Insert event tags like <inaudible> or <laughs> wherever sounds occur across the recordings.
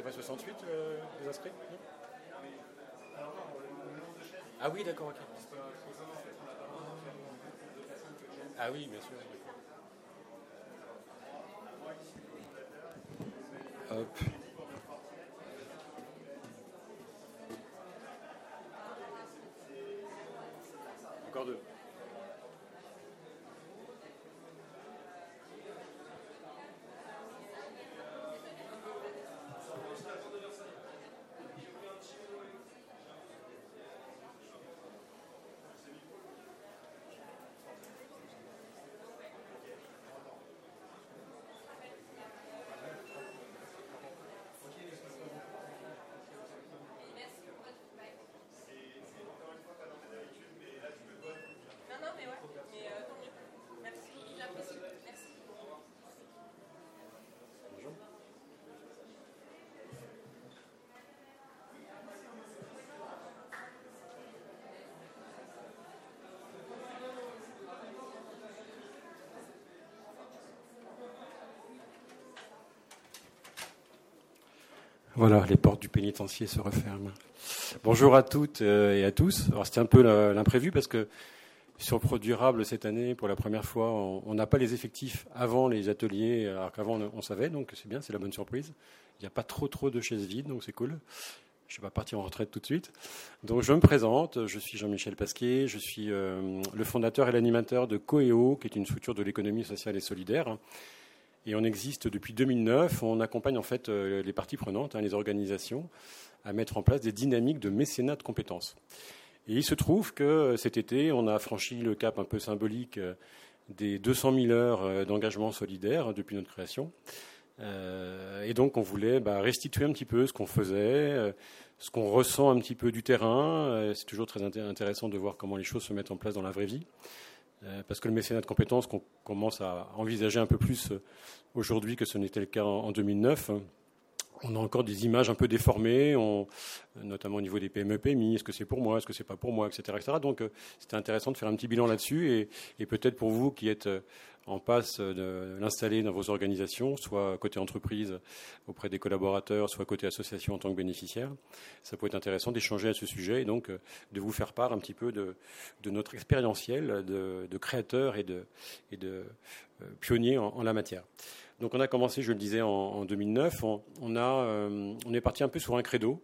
C'était pas 68 euh, les inscrits Ah oui, d'accord, ok. Ah oui, bien sûr. Hop. Encore deux. Voilà, les portes du pénitencier se referment. Bonjour à toutes euh, et à tous. Alors c'était un peu l'imprévu parce que sur Pro Durable cette année, pour la première fois, on n'a pas les effectifs avant les ateliers, alors qu'avant on, on savait, donc c'est bien, c'est la bonne surprise. Il n'y a pas trop trop de chaises vides, donc c'est cool. Je ne vais pas partir en retraite tout de suite. Donc je me présente, je suis Jean-Michel Pasquier, je suis euh, le fondateur et l'animateur de Coeo, qui est une structure de l'économie sociale et solidaire. Et on existe depuis 2009. On accompagne en fait euh, les parties prenantes, hein, les organisations, à mettre en place des dynamiques de mécénat de compétences. Et il se trouve que euh, cet été, on a franchi le cap un peu symbolique euh, des 200 000 heures d'engagement solidaire hein, depuis notre création. Et donc, on voulait bah, restituer un petit peu ce qu'on faisait, ce qu'on ressent un petit peu du terrain. C'est toujours très inté- intéressant de voir comment les choses se mettent en place dans la vraie vie. Euh, parce que le mécénat de compétences qu'on commence à envisager un peu plus euh, aujourd'hui que ce n'était le cas en en 2009. On a encore des images un peu déformées, on- notamment au niveau des PME, PMI. Est-ce que c'est pour moi Est-ce que c'est pas pour moi etc., etc. Donc, euh, c'était intéressant de faire un petit bilan là-dessus. Et, et peut-être pour vous qui êtes euh, en passe de l'installer dans vos organisations, soit côté entreprise auprès des collaborateurs, soit côté association en tant que bénéficiaire, ça peut être intéressant d'échanger à ce sujet et donc euh, de vous faire part un petit peu de, de notre expérientiel de, de créateurs et de, et de euh, pionniers en, en la matière. Donc on a commencé, je le disais, en, en 2009. On, a, euh, on est parti un peu sur un credo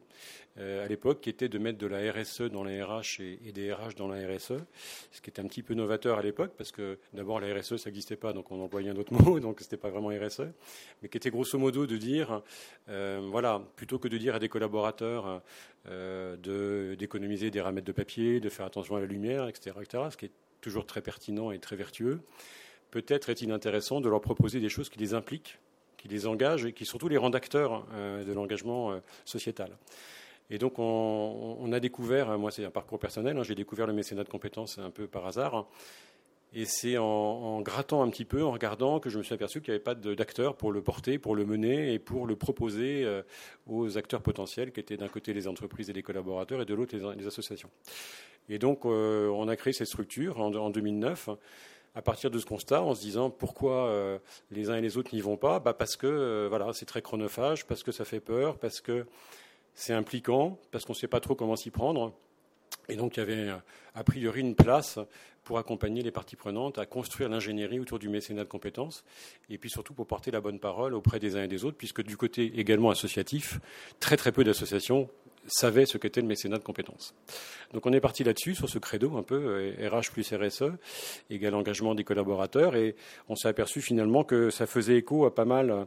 euh, à l'époque qui était de mettre de la RSE dans la RH et, des RH dans la RSE, ce qui était un petit peu novateur à l'époque parce que d'abord la RSE ça n'existait pas, donc on employait un autre <laughs> mot, donc c'était pas vraiment RSE, mais qui était grosso modo de dire, euh, voilà, plutôt que de dire à des collaborateurs de d'économiser des ramettes de papier, de faire attention à la lumière, etc., etc., ce qui est toujours très pertinent et très vertueux peut-être est-il intéressant de leur proposer des choses qui les impliquent, qui les engagent et qui surtout les rendent acteurs euh, de l'engagement euh, sociétal. Et donc on, a découvert, moi c'est un parcours personnel, hein, j'ai découvert le mécénat de compétences un peu par hasard. Et c'est en, grattant un petit peu, en regardant, que je me suis aperçu qu'il n'y avait pas d'acteurs pour le porter, pour le mener et pour le proposer euh, aux acteurs potentiels, qui étaient d'un côté les entreprises et les collaborateurs, et de l'autre les, associations. Et donc on a créé cette structure en 2009 à partir de ce constat, en se disant pourquoi euh, les uns et les autres n'y vont pas, bah parce que euh, c'est très chronophage, parce que ça fait peur, parce que c'est impliquant, parce qu'on ne sait pas trop comment s'y prendre. Et donc il y avait euh, a priori une place pour accompagner les parties prenantes à construire l'ingénierie autour du mécénat de compétences, et puis surtout pour porter la bonne parole auprès des uns et des autres, puisque du côté également associatif, très très peu d'associations savaient ce qu'était le mécénat de compétences. Donc on est parti là-dessus, sur ce credo un peu, euh, RH plus RSE, égal engagement des collaborateurs, et on s'est aperçu finalement que ça faisait écho à pas mal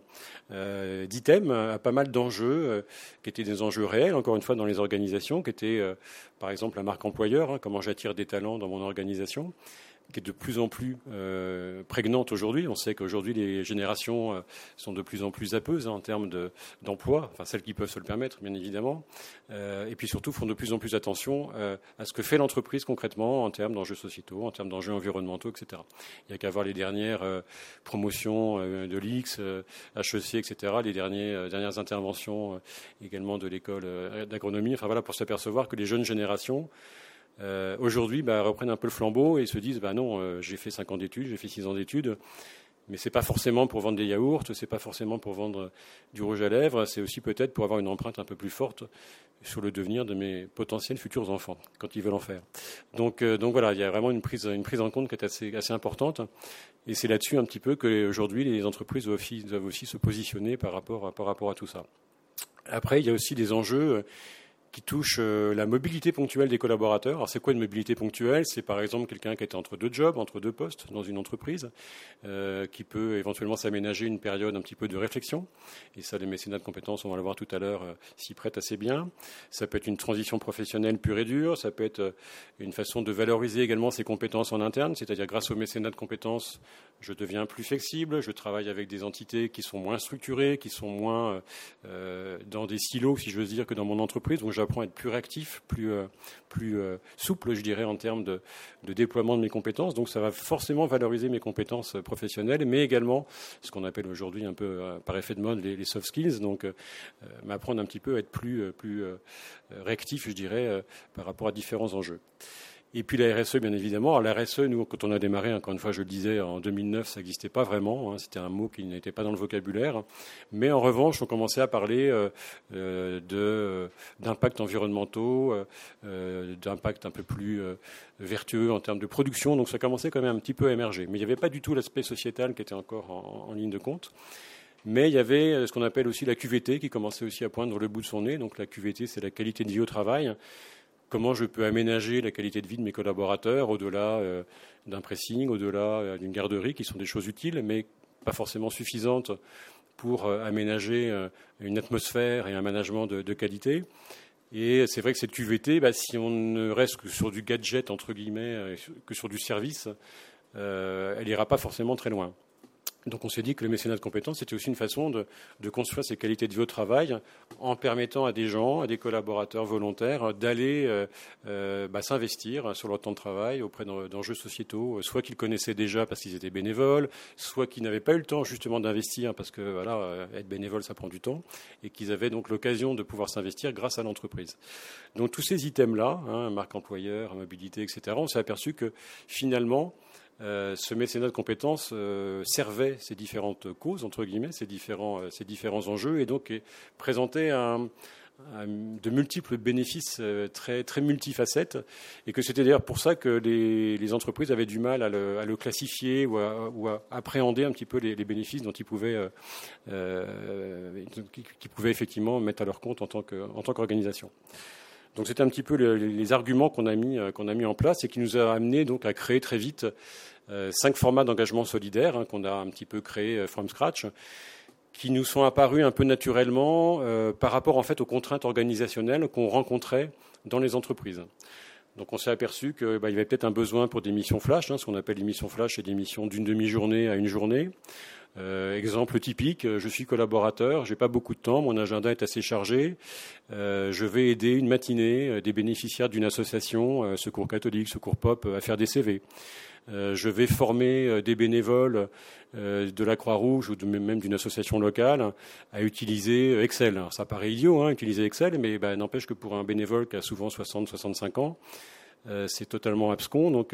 euh, d'items, à pas mal d'enjeux, euh, qui étaient des enjeux réels, encore une fois, dans les organisations, qui étaient, euh, par exemple, la marque employeur, hein, comment j'attire des talents dans mon organisation, qui est de plus en plus euh, prégnante aujourd'hui. On sait qu'aujourd'hui, les générations euh, sont de plus en plus apeuses hein, en termes de- d'emploi, enfin celles qui peuvent se le permettre, bien évidemment, Euh, et puis surtout font de plus en plus attention euh, à ce que fait l'entreprise concrètement en termes d'enjeux sociétaux, en termes d'enjeux environnementaux, etc. Il n'y a qu'à voir les dernières euh, promotions euh, de l'IX, HEC, etc., les derniers, dernières interventions également de l'école d'agronomie, enfin voilà, pour s'apercevoir que les jeunes générations euh, aujourd'hui bah, reprennent un peu le flambeau et se disent bah non, euh, j'ai fait 5 ans d'études, j'ai fait 6 ans d'études, Mais c'est pas forcément pour vendre des yaourts, c'est pas forcément pour vendre du rouge à lèvres, c'est aussi peut-être pour avoir une empreinte un peu plus forte sur le devenir de mes potentiels futurs enfants quand ils veulent en faire. Donc, euh, donc voilà, il y a vraiment une prise, une prise en compte qui est assez, assez importante. Et c'est là-dessus un petit peu qu'aujourd'hui les entreprises doivent aussi, doivent aussi se positionner par rapport, par rapport à tout ça. Après, il y a aussi des enjeux qui touche euh, la mobilité ponctuelle des collaborateurs. Alors c'est quoi une mobilité ponctuelle? C'est par exemple quelqu'un qui est entre deux jobs, entre deux postes dans une entreprise, euh, qui peut éventuellement s'aménager une période un petit peu de réflexion. Et ça, les mécénats de compétences, on va le voir tout à l'heure, euh, s'y prêtent assez bien. Ça peut être une transition professionnelle pure et dure. Ça peut être une façon de valoriser également ses compétences en interne, c'est-à-dire grâce au mécénat de compétences, je deviens plus flexible, je travaille avec des entités qui sont moins structurées, qui sont moins dans des silos, si je veux dire, que dans mon entreprise. Donc j'apprends à être plus réactif, plus, euh, plus euh, souple, je dirais, en termes de, déploiement de mes compétences. Donc ça va forcément valoriser mes compétences professionnelles, mais également ce qu'on appelle aujourd'hui un peu euh, par effet de mode les, soft skills. Donc m'apprendre un petit peu à être plus, plus réactif, je dirais, par rapport à différents enjeux. Et puis la RSE, bien évidemment. Alors la RSE, nous, quand on a démarré, encore une fois, je le disais, en 2009, ça n'existait pas vraiment. Hein. C'était un mot qui n'était pas dans le vocabulaire. Mais en revanche, on commençait à parler euh, euh, de, d'impacts environnementaux, euh, d'impacts un peu plus vertueux en termes de production. Donc ça commençait quand même un petit peu à émerger. Mais il n'y avait pas du tout l'aspect sociétal qui était encore en, en ligne de compte. Mais il y avait ce qu'on appelle aussi la QVT qui commençait aussi à poindre le bout de son nez. Donc la QVT, c'est la qualité de vie au travail comment je peux aménager la qualité de vie de mes collaborateurs au-delà euh, d'un pressing, au-delà euh, d'une garderie, qui sont des choses utiles, mais pas forcément suffisantes pour euh, aménager une atmosphère et un management de, qualité. Et c'est vrai que cette QVT, bah, si on ne reste que sur du gadget, entre guillemets, que sur du service, elle n'ira pas forcément très loin. Donc on s'est dit que le mécénat de compétences, c'était aussi une façon de, construire ces qualités de vie au travail en permettant à des gens, à des collaborateurs volontaires d'aller euh, euh, bah, s'investir sur leur temps de travail auprès d'enjeux sociétaux, soit qu'ils connaissaient déjà parce qu'ils étaient bénévoles, soit qu'ils n'avaient pas eu le temps justement d'investir parce que voilà, euh, être bénévole ça prend du temps, et qu'ils avaient donc l'occasion de pouvoir s'investir grâce à l'entreprise. Donc tous ces items-là, hein, marque employeur, mobilité, etc., on s'est aperçu que finalement, euh, ce mécénat de compétences euh, servait ces différentes causes, entre guillemets, ces différents, euh, ces différents enjeux, et donc présentait de multiples bénéfices très, très multifacettes, et que c'était d'ailleurs pour ça que les, entreprises avaient du mal à le, classifier ou à, appréhender un petit peu les, bénéfices dont ils pouvaient, qu'ils pouvaient effectivement mettre à leur compte en tant qu'organisation. Donc c'était un petit peu les, arguments qu'on a mis qu'on a mis en place et qui nous a amené donc à créer très vite euh, cinq formats d'engagement solidaire hein, qu'on a un petit peu créés euh, from scratch, qui nous sont apparus un peu naturellement euh, par rapport en fait aux contraintes organisationnelles qu'on rencontrait dans les entreprises. Donc on s'est aperçu qu'il bah, y avait peut-être un besoin pour des missions flash, hein, ce qu'on appelle les missions flash, et des missions d'une demi-journée à une journée. Exemple typique, je suis collaborateur, j'ai pas beaucoup de temps, mon agenda est assez chargé. je vais aider une matinée des bénéficiaires d'une association, Secours catholique, Secours pop, à faire des CV. Euh, je vais former euh, des bénévoles euh, de la Croix-Rouge ou même d'une association locale à utiliser Excel. ça paraît idiot, hein, utiliser Excel, mais bah, n'empêche que pour un bénévole qui a souvent 60-65 ans, c'est totalement abscon. Donc,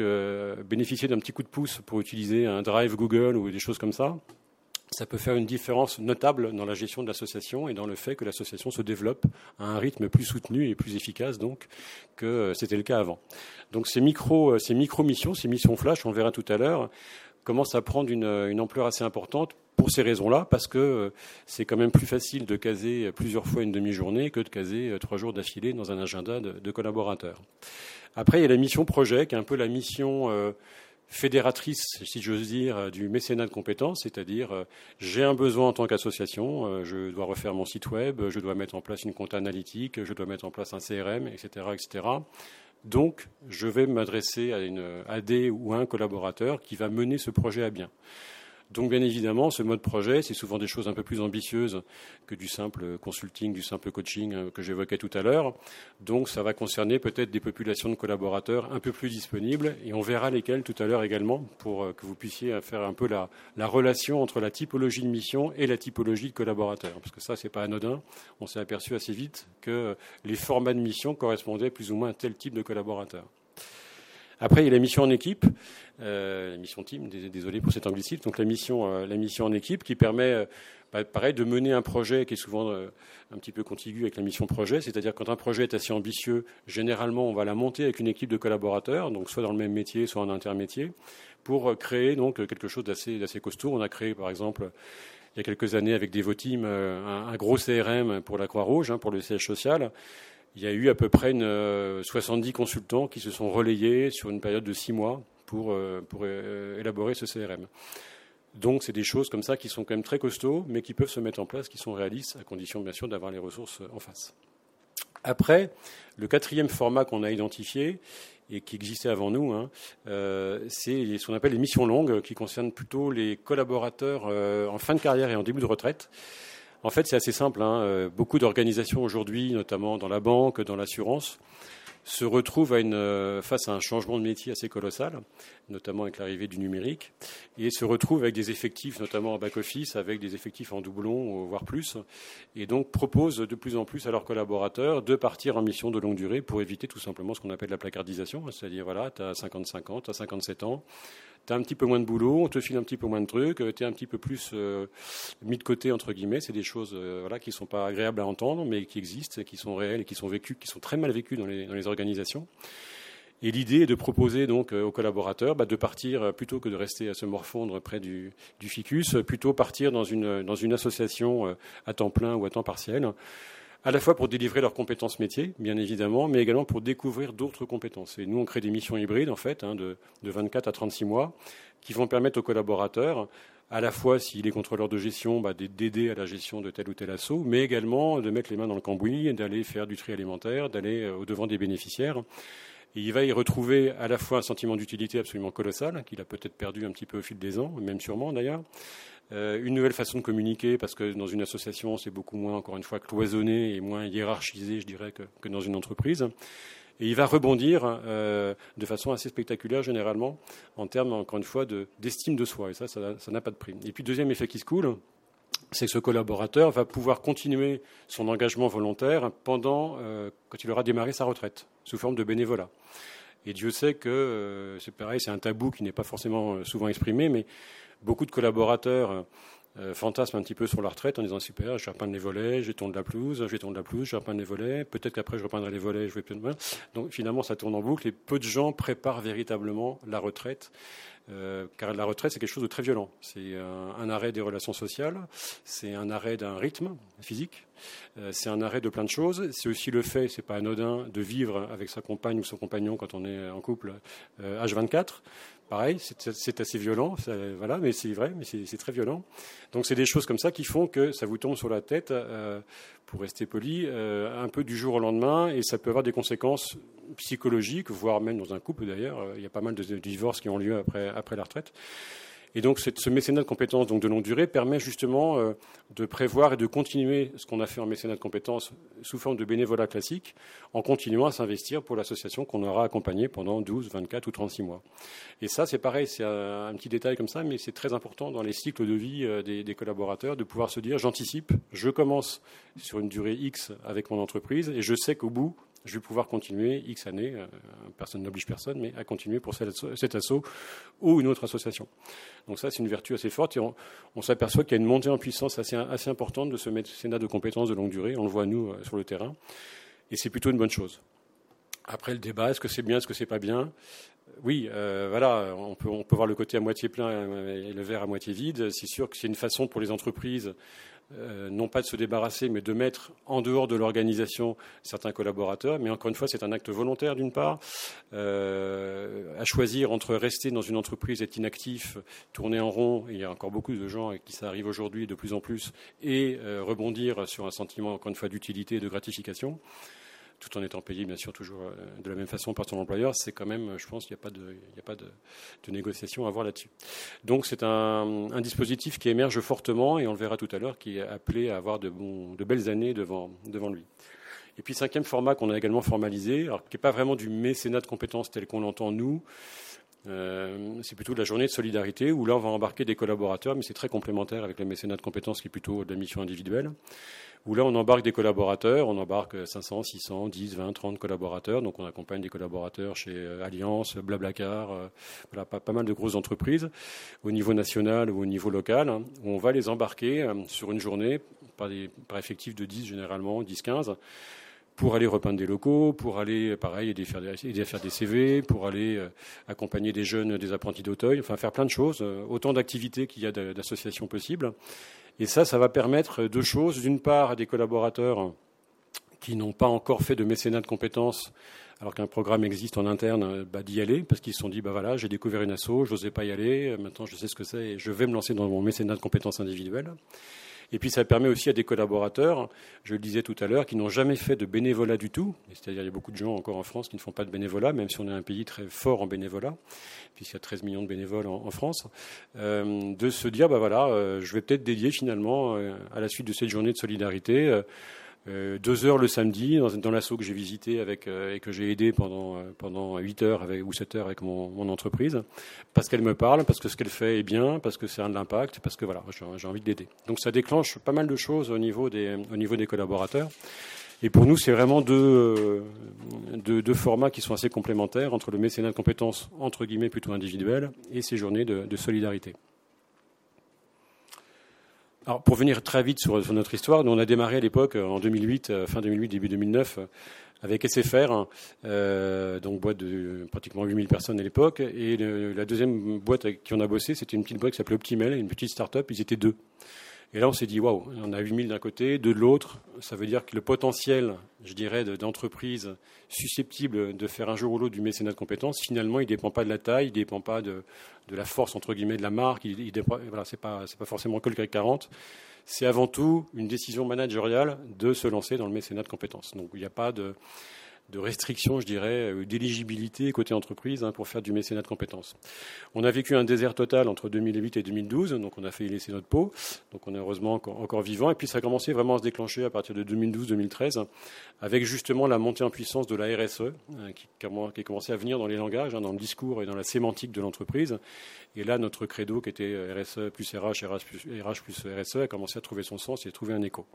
bénéficier d'un petit coup de pouce pour utiliser un Drive Google ou des choses comme ça, ça peut faire une différence notable dans la gestion de l'association et dans le fait que l'association se développe à un rythme plus soutenu et plus efficace donc que c'était le cas avant. Donc ces micro, euh, ces micro missions, ces missions flash, on verra tout à l'heure, commencent à prendre une, une ampleur assez importante pour ces raisons-là, parce que euh, c'est quand même plus facile de caser plusieurs fois une demi-journée que de caser euh, trois jours d'affilée dans un agenda de, de, collaborateurs. Après, il y a la mission projet, qui est un peu la mission fédératrice, si j'ose dire, du mécénat de compétences, c'est-à-dire euh, j'ai un besoin en tant qu'association, euh, je dois refaire mon site web, je dois mettre en place une compte analytique, je dois mettre en place un CRM, etc., etc. Donc, je vais m'adresser à une AD ou à un collaborateur qui va mener ce projet à bien. Donc bien évidemment, ce mode projet, c'est souvent des choses un peu plus ambitieuses que du simple consulting, du simple coaching euh, que j'évoquais tout à l'heure. Donc ça va concerner peut-être des populations de collaborateurs un peu plus disponibles et on verra lesquelles tout à l'heure également pour euh, que vous puissiez faire un peu la, relation entre la typologie de mission et la typologie de collaborateurs. Parce que ça, c'est pas anodin. On s'est aperçu assez vite que les formats de mission correspondaient plus ou moins à tel type de collaborateurs. Après, il y a la mission en équipe, euh, la mission team, désolé pour cet anglicisme, donc la mission, euh, la mission en équipe qui permet, euh, bah, pareil, de mener un projet qui est souvent un petit peu contigu avec la mission projet, c'est-à-dire quand un projet est assez ambitieux, généralement on va la monter avec une équipe de collaborateurs, donc soit dans le même métier, soit en intermétier, pour créer donc quelque chose d'assez, costaud. On a créé par exemple il y a quelques années avec Devoteam un, un gros CRM pour la Croix-Rouge, hein, pour le siège social il y a eu à peu près une, 70 consultants qui se sont relayés sur une période de six mois pour, euh, euh, élaborer ce CRM. Donc, c'est des choses comme ça qui sont quand même très costauds, mais qui peuvent se mettre en place, qui sont réalistes, à condition bien sûr d'avoir les ressources en face. Après, le quatrième format qu'on a identifié et qui existait avant nous, hein, euh, c'est ce qu'on appelle les missions longues, qui concernent plutôt les collaborateurs en fin de carrière et en début de retraite. En fait, c'est assez simple. Hein. Beaucoup d'organisations aujourd'hui, notamment dans la banque, dans l'assurance, se retrouve à une, euh, face à un changement de métier assez colossal, notamment avec l'arrivée du numérique, et se retrouve avec des effectifs, notamment en back-office, avec des effectifs en doublon, voire plus, et donc propose de plus en plus à leurs collaborateurs de partir en mission de longue durée pour éviter tout simplement ce qu'on appelle la placardisation, c'est-à-dire, voilà, tu as 55 ans, tu as 57 ans, tu as un petit peu moins de boulot, on te file un petit peu moins de trucs, tu es un petit peu plus euh, mis de côté, entre guillemets. C'est des choses euh, voilà, qui ne sont pas agréables à entendre, mais qui existent, qui sont réelles et qui sont vécues, qui sont très mal vécues dans les, dans les organisations. Et l'idée est de proposer donc euh, aux collaborateurs bah, de partir, plutôt que de rester à se morfondre près du, du ficus, plutôt partir dans une, dans une association à temps plein ou à temps partiel à la fois pour délivrer leurs compétences métiers, bien évidemment, mais également pour découvrir d'autres compétences. Et nous, on crée des missions hybrides, en fait, hein, de, 24 à 36 mois, qui vont permettre aux collaborateurs, à la fois, s'il est contrôleur de gestion, bah, d'aider à la gestion de tel ou tel assaut, mais également de mettre les mains dans le cambouis, d'aller faire du tri alimentaire, d'aller euh, au-devant des bénéficiaires. Et il va y retrouver à la fois un sentiment d'utilité absolument colossal, qu'il a peut-être perdu un petit peu au fil des ans, même sûrement d'ailleurs, euh, une nouvelle façon de communiquer, parce que dans une association, c'est beaucoup moins, encore une fois, cloisonné et moins hiérarchisé, je dirais, que, dans une entreprise. Et il va rebondir euh, de façon assez spectaculaire, généralement, en termes, encore une fois, d'estime de, soi. Et ça, ça n'a pas de prix. Et puis, deuxième effet qui se coule, c'est que ce collaborateur va pouvoir continuer son engagement volontaire pendant, euh, quand il aura démarré sa retraite, sous forme de bénévolat. Et Dieu sait que c'est pareil, c'est un tabou qui n'est pas forcément souvent exprimé, mais beaucoup de collaborateurs euh, fantasment un petit peu sur la retraite en disant super, je vais repeindre les volets, je vais de la pelouse, je vais de la pelouse, je vais repeindre les volets, peut-être qu'après je repeindrai les volets, je vais Donc finalement ça tourne en boucle et peu de gens préparent véritablement la retraite. Euh, car la retraite, c'est quelque chose de très violent. C'est un, arrêt des relations sociales, c'est un arrêt d'un rythme physique, euh, c'est un arrêt de plein de choses. C'est aussi le fait, c'est pas anodin, de vivre avec sa compagne ou son compagnon quand on est en couple H24 pareil, c'est assez violent, voilà, mais c'est vrai, mais c'est très violent. Donc c'est des choses comme ça qui font que ça vous tombe sur la tête, euh, pour rester poli, euh, un peu du jour au lendemain, et ça peut avoir des conséquences psychologiques, voire même dans un couple d'ailleurs. Il y a pas mal de divorces qui ont lieu après, après la retraite. Et donc, ce mécénat de compétences donc de longue durée permet justement euh, de prévoir et de continuer ce qu'on a fait en mécénat de compétences sous forme de bénévolat classique, en continuant à s'investir pour l'association qu'on aura accompagnée pendant 12, 24 ou 36 mois. Et ça, c'est pareil, c'est un, petit détail comme ça, mais c'est très important dans les cycles de vie euh, des, des collaborateurs de pouvoir se dire j'anticipe, je commence sur une durée X avec mon entreprise et je sais qu'au bout, je vais pouvoir continuer X années, euh, personne n'oblige personne, mais à continuer pour cet assaut ou une autre association. Donc ça, c'est une vertu assez forte et on, s'aperçoit qu'il y a une montée en puissance assez, assez importante de ce mécénat de compétences de longue durée. On le voit, nous, euh, sur le terrain. Et c'est plutôt une bonne chose. Après le débat, est-ce que c'est bien, est-ce que c'est pas bien? Oui, euh, voilà, on peut, on peut voir le côté à moitié plein et le verre à moitié vide. C'est sûr que c'est une façon pour les entreprises euh, non pas de se débarrasser, mais de mettre en dehors de l'organisation certains collaborateurs. Mais encore une fois, c'est un acte volontaire d'une part. Euh, à choisir entre rester dans une entreprise, être inactif, tourner en rond, il y a encore beaucoup de gens à qui ça arrive aujourd'hui de plus en plus, et euh, rebondir sur un sentiment, encore une fois, d'utilité et de gratification tout en étant payé, bien sûr, toujours euh, de la même façon par son employeur, c'est quand même, je pense qu'il n'y a pas, de, négociation à avoir là-dessus. Donc c'est un, dispositif qui émerge fortement, et on le verra tout à l'heure, qui est appelé à avoir de, de belles années devant, devant lui. Et puis cinquième format qu'on a également formalisé, alors qui n'est pas vraiment du mécénat de compétences tel qu'on l'entend nous, c'est plutôt de la journée de solidarité où là on va embarquer des collaborateurs, mais c'est très complémentaire avec le mécénat de compétences qui est plutôt de la mission individuelle. Où là on embarque des collaborateurs, on embarque 500, 600, 10, 20, 30 collaborateurs, donc on accompagne des collaborateurs chez euh, Alliance, Blablacar, euh, voilà, pas, mal de grosses entreprises. Au niveau national ou au niveau local, hein, où on va les embarquer euh, sur une journée par, des, par effectif de 10 généralement, 10-15 pour aller repeindre des locaux, pour aller, pareil, aider à faire des CV, pour aller accompagner des jeunes, des apprentis d'Auteuil, enfin faire plein de choses, autant d'activités qu'il y a d'associations possibles. Et ça, ça va permettre deux choses. D'une part, à des collaborateurs qui n'ont pas encore fait de mécénat de compétences, alors qu'un programme existe en interne, bah, d'y aller, parce qu'ils se sont dit, bah voilà, j'ai découvert une asso, je n'osais pas y aller, maintenant je sais ce que c'est et je vais me lancer dans mon mécénat de compétences individuelles. Et puis ça permet aussi à des collaborateurs, je le disais tout à l'heure, qui n'ont jamais fait de bénévolat du tout. C'est-à-dire il y a beaucoup de gens encore en France qui ne font pas de bénévolat, même si on est un pays très fort en bénévolat, puisqu'il y a 13 millions de bénévoles en, France, euh, de se dire, bah voilà, euh, je vais peut-être dédier finalement euh, à la suite de cette journée de solidarité deux heures le samedi dans, dans l'assaut que j'ai visité avec, euh, et que j'ai aidé pendant, euh, pendant 8 heures avec, ou 7 heures avec mon, entreprise, parce qu'elle me parle, parce que ce qu'elle fait est bien, parce que c'est un de l'impact, parce que voilà, j'ai envie de l'aider. Donc ça déclenche pas mal de choses au niveau des, au niveau des collaborateurs. Et pour nous, c'est vraiment deux, deux, formats qui sont assez complémentaires entre le mécénat de compétences, entre guillemets, plutôt individuel, et ces journées de solidarité. Alors, pour venir très vite sur, notre histoire, nous on a démarré à l'époque, euh, en 2008, euh, fin 2008, début 2009, euh, avec SFR, hein, donc boîte de pratiquement 8000 personnes à l'époque. Et la deuxième boîte avec qui on a bossé, c'était une petite boîte qui s'appelait Optimal, une petite start-up, ils étaient deux. Et là, on s'est dit, waouh, on a 8000 d'un côté, de l'autre. Ça veut dire que le potentiel, je dirais, d'entreprises susceptibles de faire un jour ou l'autre du mécénat de compétences, finalement, il ne dépend pas de la taille, il ne dépend pas de, la force, entre guillemets, de la marque. Il, il voilà, ce n'est pas, pas, forcément que le CAC 40. C'est avant tout une décision managériale de se lancer dans le mécénat de compétences. Donc, il n'y a pas de de restrictions, je dirais, euh, d'éligibilité côté entreprise hein, pour faire du mécénat de compétences. On a vécu un désert total entre 2008 et 2012, donc on a fait y laisser notre peau, donc on est heureusement encore, vivant, et puis ça a commencé vraiment à se déclencher à partir de 2012-2013, avec justement la montée en puissance de la RSE, hein, qui, qui a commencé à venir dans les langages, hein, dans le discours et dans la sémantique de l'entreprise. Et là, notre credo, qui était RSE plus RH, RH plus, RH plus RSE, a commencé à trouver son sens et à trouver un écho.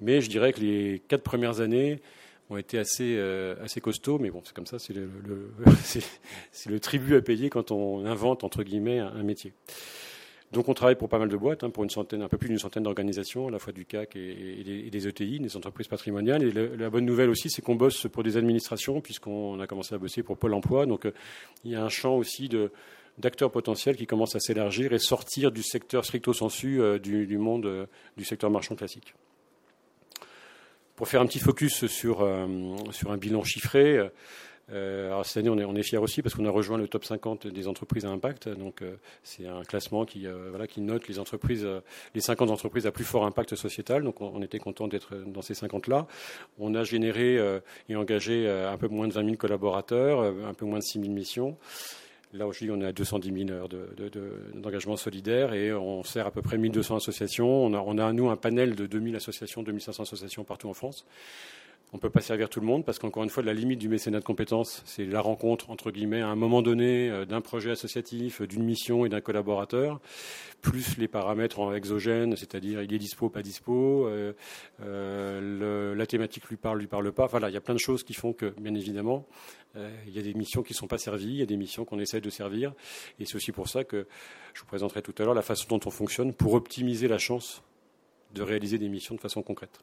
Mais je dirais que les quatre premières années, ont été assez, euh, assez costauds, mais bon, c'est comme ça, c'est le, <laughs> tribut à payer quand on invente, entre guillemets, un, métier. Donc on travaille pour pas mal de boîtes, hein, pour une centaine, un peu plus d'une centaine d'organisations, à la fois du CAC et, des, ETI, des entreprises patrimoniales. Et la bonne nouvelle aussi, c'est qu'on bosse pour des administrations, puisqu'on a commencé à bosser pour Pôle Emploi. Donc euh, il y a un champ aussi d'acteurs potentiels qui commencent à s'élargir et sortir du secteur stricto sensu euh, du, monde du secteur marchand classique. Pour faire un petit focus sur, euh, sur un bilan chiffré, euh, alors cette année, on est, on fiers aussi parce qu'on a rejoint le top 50 des entreprises à impact. Donc, euh, c'est un classement qui, voilà, qui note les entreprises, les 50 entreprises à plus fort impact sociétal. Donc, on, était content d'être dans ces 50-là. On a généré et engagé un peu moins de 20 000 collaborateurs, un peu moins de 6 000 missions. Là aujourd'hui, on est à 210 000 heures d'engagement solidaire et on sert à peu près 1200 associations. On a, on a, nous, un panel de 2000 associations, 2500 associations partout en France. On ne peut pas servir tout le monde parce qu'encore une fois, la limite du mécénat de compétences, c'est la rencontre, entre guillemets, à un moment donné, euh, d'un projet associatif, d'une mission et d'un collaborateur, plus les paramètres en exogène, c'est-à-dire il est dispo, pas dispo, euh, euh, la thématique lui parle, lui parle pas. Voilà, il y a plein de choses qui font que, bien évidemment, il y a des missions qui ne sont pas servies, il y a des missions qu'on essaie de servir. Et c'est aussi pour ça que je vous présenterai tout à l'heure la façon dont on fonctionne pour optimiser la chance de réaliser des missions de façon concrète.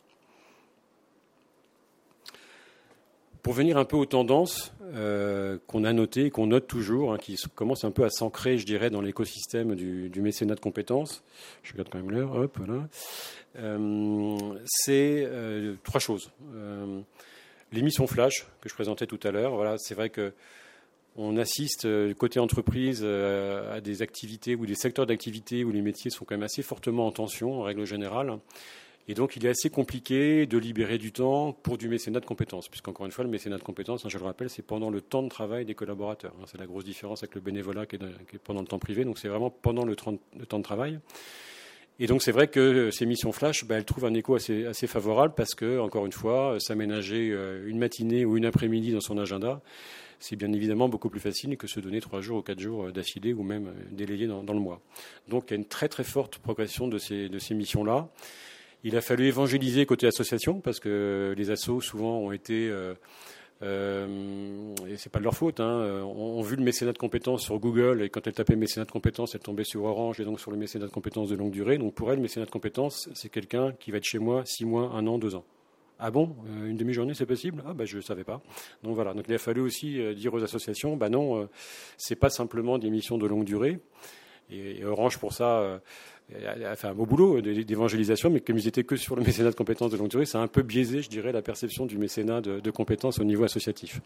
Pour venir un peu aux tendances euh, qu'on a notées, qu'on note toujours, hein, qui commencent un peu à s'ancrer, je dirais, dans l'écosystème du, mécénat de compétences. Je regarde quand même l'heure. Hop, voilà. Euh, c'est euh, trois choses. les missions flash que je présentais tout à l'heure. Voilà, c'est vrai que on assiste côté entreprise à des activités ou des secteurs d'activité où les métiers sont quand même assez fortement en tension en règle générale. Et donc, il est assez compliqué de libérer du temps pour du mécénat de compétences, puisqu'encore une fois, le mécénat de compétences, hein, je le rappelle, c'est pendant le temps de travail des collaborateurs. Hein. c'est la grosse différence avec le bénévolat qui est, pendant le temps privé. Donc, c'est vraiment pendant le, temps de travail. Et donc c'est vrai que ces missions flash, bah, elles trouvent un écho assez, favorable parce que, encore une fois, s'aménager une matinée ou une après-midi dans son agenda, c'est bien évidemment beaucoup plus facile que se donner trois jours ou quatre jours d'affilée ou même délayé dans, le mois. Donc il y a une très très forte progression de ces missions-là. Il a fallu évangéliser côté association parce que les assos souvent ont été euh, euh, et c'est pas de leur faute, hein, ont, vu le mécénat de compétences sur Google et quand elle tapait mécénat de compétences, elle tombait sur Orange et donc sur le mécénat de compétences de longue durée. Donc pour elle, mécénat de compétences, c'est quelqu'un qui va être chez moi six mois, un an, deux ans. Ah bon, euh, une demi-journée, c'est possible? Ah ben je ne savais pas. Donc voilà, donc il a fallu aussi euh, dire aux associations, bah non, c'est pas simplement des missions de longue durée. Et, Orange pour ça a fait un beau boulot d'évangélisation, mais comme ils étaient que sur le <laughs> mécénat de compétences de longue durée, ça a un peu biaisé, je dirais, la perception du mécénat de, de compétences au niveau associatif.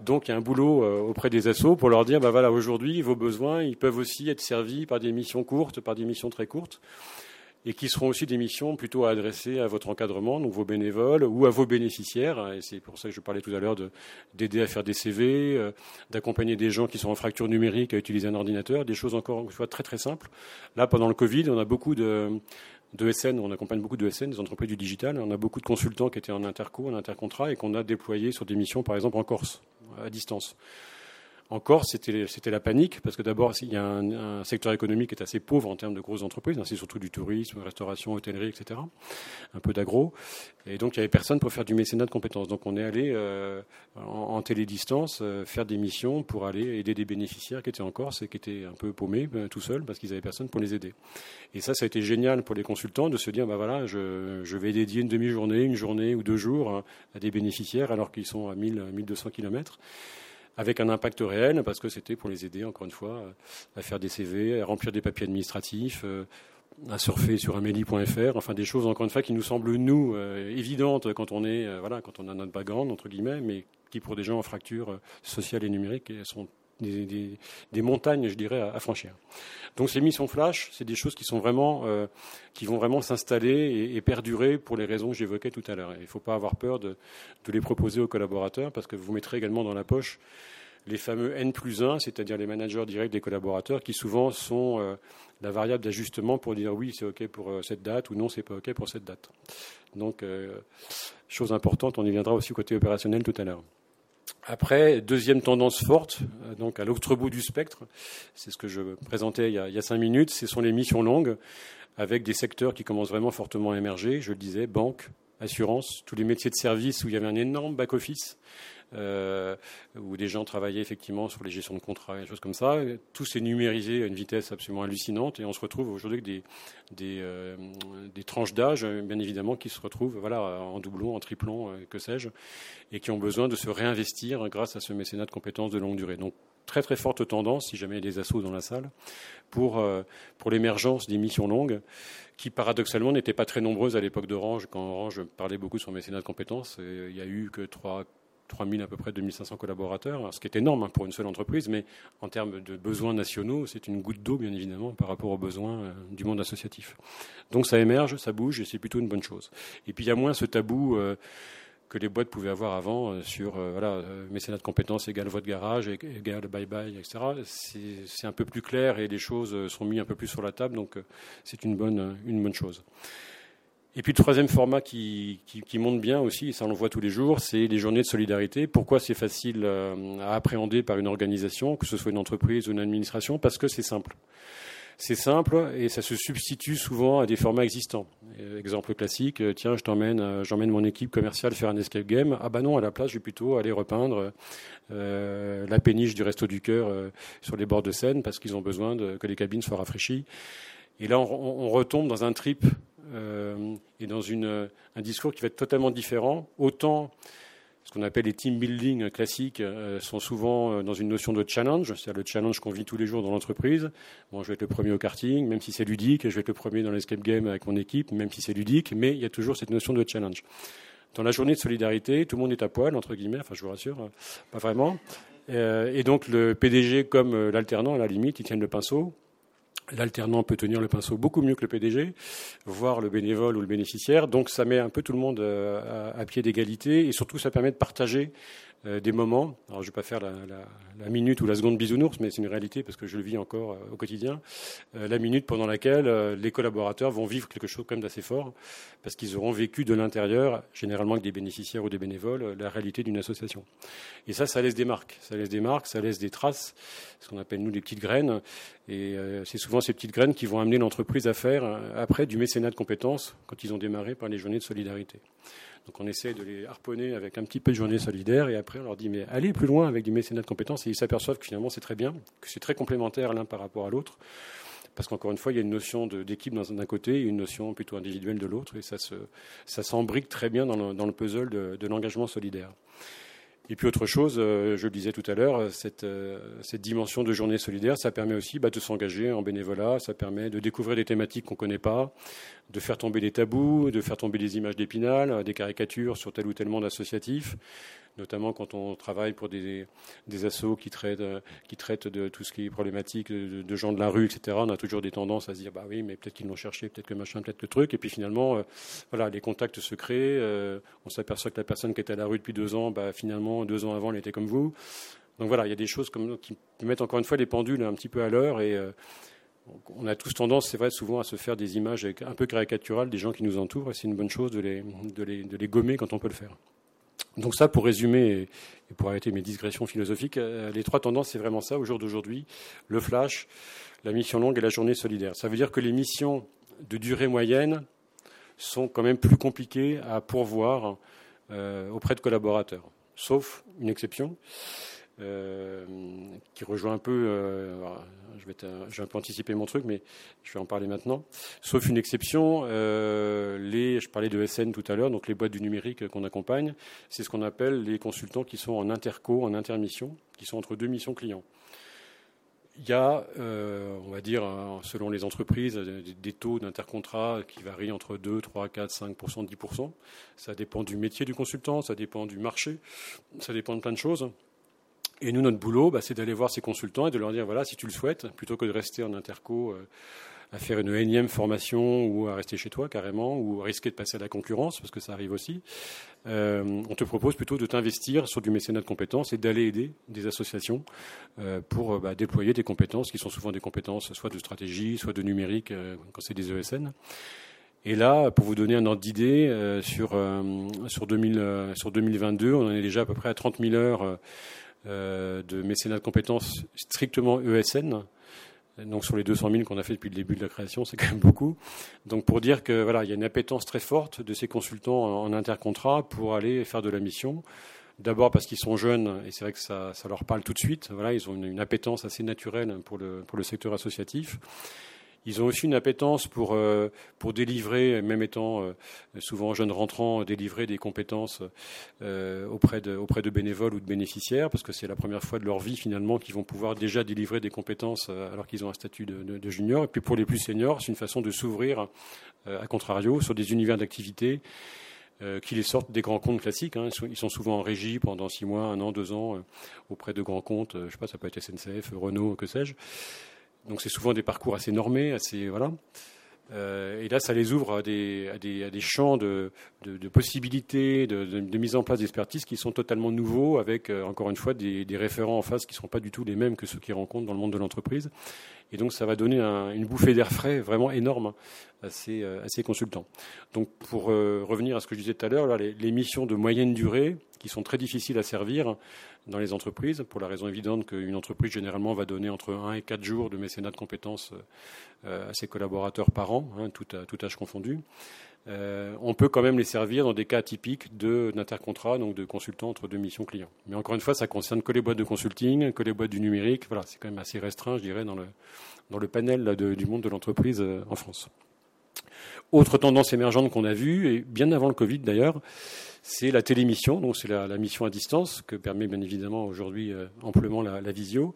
Donc il y a un boulot auprès des assos pour leur dire, bah voilà, aujourd'hui, vos besoins, ils peuvent aussi être servis par des missions courtes, par des missions très courtes et qui seront aussi des missions plutôt adressées à votre encadrement, donc vos bénévoles ou à vos bénéficiaires. Et c'est pour ça que je parlais tout à l'heure d'aider à faire des CV, euh, d'accompagner des gens qui sont en fracture numérique à utiliser un ordinateur, des choses encore une fois très très simples. Là, pendant le Covid, on a beaucoup de, de SN, on accompagne beaucoup de SN, des entreprises du digital. On a beaucoup de consultants qui étaient en interco, en intercontrat et qu'on a déployés sur des missions, par exemple en Corse, à distance. En Corse, c'était la panique, parce que d'abord, il y a un, secteur économique qui est assez pauvre en termes de grosses entreprises, hein, c'est surtout du tourisme, restauration, hôtellerie, etc., un peu d'agro, et donc il n'y avait personne pour faire du mécénat de compétences. Donc on est allé euh, en, télédistance euh, faire des missions pour aller aider des bénéficiaires qui étaient en Corse et qui étaient un peu paumés euh, tout seuls, parce qu'ils n'avaient personne pour les aider. Et ça, ça a été génial pour les consultants de se dire, bah voilà, je, je vais dédier une demi-journée, une journée ou deux jours hein, à des bénéficiaires alors qu'ils sont à 1000, 1200 kilomètres avec un impact réel, parce que c'était pour les aider, encore une fois, à faire des CV, à remplir des papiers administratifs, euh, à surfer sur amélie.fr, enfin des choses, encore une fois, qui nous semblent, nous, euh, évidentes quand on, est, euh, voilà, quand on a notre background, entre guillemets, mais qui, pour des gens en fracture sociale et numérique, sont des, montagnes, je dirais, à, franchir. Donc ces missions flash, c'est des choses qui sont vraiment, qui vont vraiment s'installer et, perdurer pour les raisons que j'évoquais tout à l'heure. Il ne faut pas avoir peur de, les proposer aux collaborateurs parce que vous mettrez également dans la poche les fameux N plus 1, c'est-à-dire les managers directs des collaborateurs, qui souvent sont euh, la variable d'ajustement pour dire oui, c'est OK pour euh, cette date ou non, c'est pas OK pour cette date. Donc, euh, chose importante, on y viendra aussi au côté opérationnel tout à l'heure. Après, deuxième tendance forte, donc à l'autre bout du spectre, c'est ce que je présentais il y, a, il y a cinq minutes, ce sont les missions longues, avec des secteurs qui commencent vraiment fortement à émerger. Je le disais, banque, assurance, tous les métiers de service où il y avait un énorme back-office euh, où des gens travaillaient effectivement sur les gestions de contrats et des choses comme ça. Tout s'est numérisé à une vitesse absolument hallucinante et on se retrouve aujourd'hui avec des, euh, tranches d'âge, bien évidemment, qui se retrouvent voilà, en doublon, en triplon, euh, que sais-je, et qui ont besoin de se réinvestir grâce à ce mécénat de compétences de longue durée. Donc, très très forte tendance, si jamais il y a des assauts dans la salle, pour, l'émergence des missions longues, qui paradoxalement n'étaient pas très nombreuses à l'époque d'Orange, quand Orange parlait beaucoup sur mécénat de compétences. il n'y a eu que 3, 3000 à peu près 2500 collaborateurs, ce qui est énorme hein, pour une seule entreprise, mais en termes de besoins nationaux, c'est une goutte d'eau, bien évidemment, par rapport aux besoins euh, du monde associatif. Donc ça émerge, ça bouge, et c'est plutôt une bonne chose. Et puis il y a moins ce tabou euh, que les boîtes pouvaient avoir avant euh, sur voilà, mécénat de compétences égale voie de garage, égale bye-bye, etc. C'est un peu plus clair et les choses sont mises un peu plus sur la table, donc c'est une bonne, une bonne chose. Et puis le troisième format qui, monte bien aussi, et ça on le voit tous les jours, c'est les journées de solidarité. Pourquoi c'est facile euh, à appréhender par une organisation, que ce soit une entreprise ou une administration? Parce que c'est simple. C'est simple et ça se substitue souvent à des formats existants. Euh, exemple classique, euh, tiens, je t'emmène, j'emmène mon équipe commerciale faire un escape game. Ah bah non, à la place, je vais plutôt aller repeindre la péniche du Resto du Cœur sur les bords de Seine parce qu'ils ont besoin que les cabines soient rafraîchies. Et là, on, on retombe dans un trip euh, et dans une, un discours qui va être totalement différent. Autant ce qu'on appelle les team building classiques euh, sont souvent euh, dans une notion de challenge, c'est-à-dire le challenge qu'on vit tous les jours dans l'entreprise. Bon, je vais être le premier au karting, même si c'est ludique, je vais être le premier dans l'escape game avec mon équipe, même si c'est ludique, mais il y a toujours cette notion de challenge. Dans la journée de solidarité, tout le monde est à poil, entre guillemets, enfin je vous rassure, pas vraiment. et donc le PDG comme l'alternant, à la limite, ils tiennent le pinceau. L'alternant peut tenir le pinceau beaucoup mieux que le PDG, voire le bénévole ou le bénéficiaire. Donc ça met un peu tout le monde euh, à, pied d'égalité et surtout ça permet de partager des moments. Alors, je ne vais pas faire la, la, minute ou la seconde bisounours, mais c'est une réalité parce que je le vis encore au quotidien. la minute pendant laquelle les collaborateurs vont vivre quelque chose comme d'assez fort, parce qu'ils auront vécu de l'intérieur, généralement avec des bénéficiaires ou des bénévoles, la réalité d'une association. Et ça, ça laisse des marques. Ça laisse des marques, ça laisse des traces, ce qu'on appelle nous des petites graines. Et c'est souvent ces petites graines qui vont amener l'entreprise à faire après du mécénat de compétences quand ils ont démarré par les journées de solidarité. Donc on essaie de les harponner avec un petit peu de journée solidaire et après on leur dit mais allez plus loin avec du mécénat de compétences et ils s'aperçoivent que finalement c'est très bien, que c'est très complémentaire l'un par rapport à l'autre. Parce qu'encore une fois, il y a une notion d'équipe d'un côté et une notion plutôt individuelle de l'autre, et ça s'embrique très bien dans le, puzzle de l'engagement solidaire. Et puis autre chose, euh, je le disais tout à l'heure, cette, euh, cette, dimension de journée solidaire, ça permet aussi bah, de s'engager en bénévolat, ça permet de découvrir des thématiques qu'on ne connaît pas, de faire tomber des tabous, de faire tomber des images d'épinal, des caricatures sur tel ou tel monde associatif, notamment quand on travaille pour des, des assos qui traitent, qui traitent de tout ce qui est problématique de, gens de la rue, etc. On a toujours des tendances à se dire, bah oui, mais peut-être qu'ils l'ont cherché, peut-être que machin, peut-être que truc. Et puis finalement, euh, voilà, les contacts se créent. Euh, on s'aperçoit que la personne qui était à la rue depuis deux ans, bah, finalement, deux ans avant, elle était comme vous. Donc voilà, il y a des choses comme, qui mettent encore une fois les pendules un petit peu à l'heure et euh, on a tous tendance, c'est vrai, souvent à se faire des images un peu caricaturales des gens qui nous entourent et c'est une bonne chose de les, de les, de les gommer quand on peut le faire. Donc ça, pour résumer et pour arrêter mes digressions philosophiques, euh, les trois tendances, c'est vraiment ça au jour d'aujourd'hui. Le flash, la mission longue et la journée solidaire. Ça veut dire que les missions de durée moyenne sont quand même plus compliquées à pourvoir euh, auprès de collaborateurs, sauf une exception. Euh, qui rejoint un peu, euh, je, vais je, vais un peu anticiper mon truc, mais je vais en parler maintenant. Sauf une exception, euh, les, je parlais de SN tout à l'heure, donc les boîtes du numérique qu'on accompagne, c'est ce qu'on appelle les consultants qui sont en interco, en intermission, qui sont entre deux missions clients. Il y a, on va dire, selon les entreprises, des taux d'intercontrat qui varient entre 2, 3, 4, 5% 10% Ça dépend du métier du consultant, ça dépend du marché, ça dépend de plein de choses. Et nous, notre boulot, bah, c'est d'aller voir ces consultants et de leur dire, voilà, si tu le souhaites, plutôt que de rester en interco euh, à faire une énième formation ou à rester chez toi carrément, ou à risquer de passer à la concurrence, parce que ça arrive aussi, euh, on te propose plutôt de t'investir sur du mécénat de compétences et d'aller aider des associations euh, pour bah, déployer des compétences qui sont souvent des compétences soit de stratégie, soit de numérique, quand c'est des ESN. Et là, pour vous donner un ordre d'idée, sur, sur, 2000, sur 2022, on en est déjà à peu près à 30 000 heures euh, de mécénat de compétences strictement ESN. Donc sur les 200 000 qu'on a fait depuis le début de la création, c'est quand même beaucoup. Donc pour dire que voilà, il y a une appétence très forte de ces consultants en intercontrat pour aller faire de la mission. D'abord parce qu'ils sont jeunes et c'est vrai que ça, ça, leur parle tout de suite. Voilà, ils ont une, une appétence assez naturelle pour le, pour le secteur associatif. Ils ont aussi une appétence pour, euh, pour délivrer, même étant euh, souvent jeunes rentrants, délivrer des compétences euh, auprès, de, auprès de bénévoles ou de bénéficiaires, parce que c'est la première fois de leur vie finalement qu'ils vont pouvoir déjà délivrer des compétences alors qu'ils ont un statut de, de, junior. Et puis pour les plus seniors, c'est une façon de s'ouvrir, à contrario, sur des univers d'activité qui les sortent des grands comptes classiques. Hein. Ils sont souvent en régie pendant six mois, un an, deux ans, auprès de grands comptes. je sais pas, ça peut être SNCF, Renault, que sais-je. Donc c'est souvent des parcours assez normés, assez voilà. Euh, et là, ça les ouvre à des, champs de, possibilités, de, de, mise en place d'expertise qui sont totalement nouveaux, avec euh, encore une fois des, des, référents en face qui ne sont pas du tout les mêmes que ceux qu'ils rencontrent dans le monde de l'entreprise. Et donc, ça va donner un, une bouffée d'air frais vraiment énorme à ces, euh, à ces consultants. Donc, pour revenir à ce que je disais tout à l'heure, les, les missions de moyenne durée, qui sont très difficiles à servir, dans les entreprises, pour la raison évidente qu'une entreprise généralement va donner entre 1 et 4 jours de mécénat de compétences euh, à ses collaborateurs par an, hein, tout, tout, âge confondu. Euh, on peut quand même les servir dans des cas typiques d'intercontrat, donc de consultants entre deux missions clients. Mais encore une fois, ça concerne que les boîtes de consulting, que les boîtes du numérique. Voilà, c'est quand même assez restreint, je dirais, dans le, panel du monde de l'entreprise euh, en France. Autre tendance émergente qu'on a vue, et bien avant le Covid d'ailleurs, c'est la télémission, donc c'est la, mission à distance que permet bien évidemment aujourd'hui euh, amplement la, visio.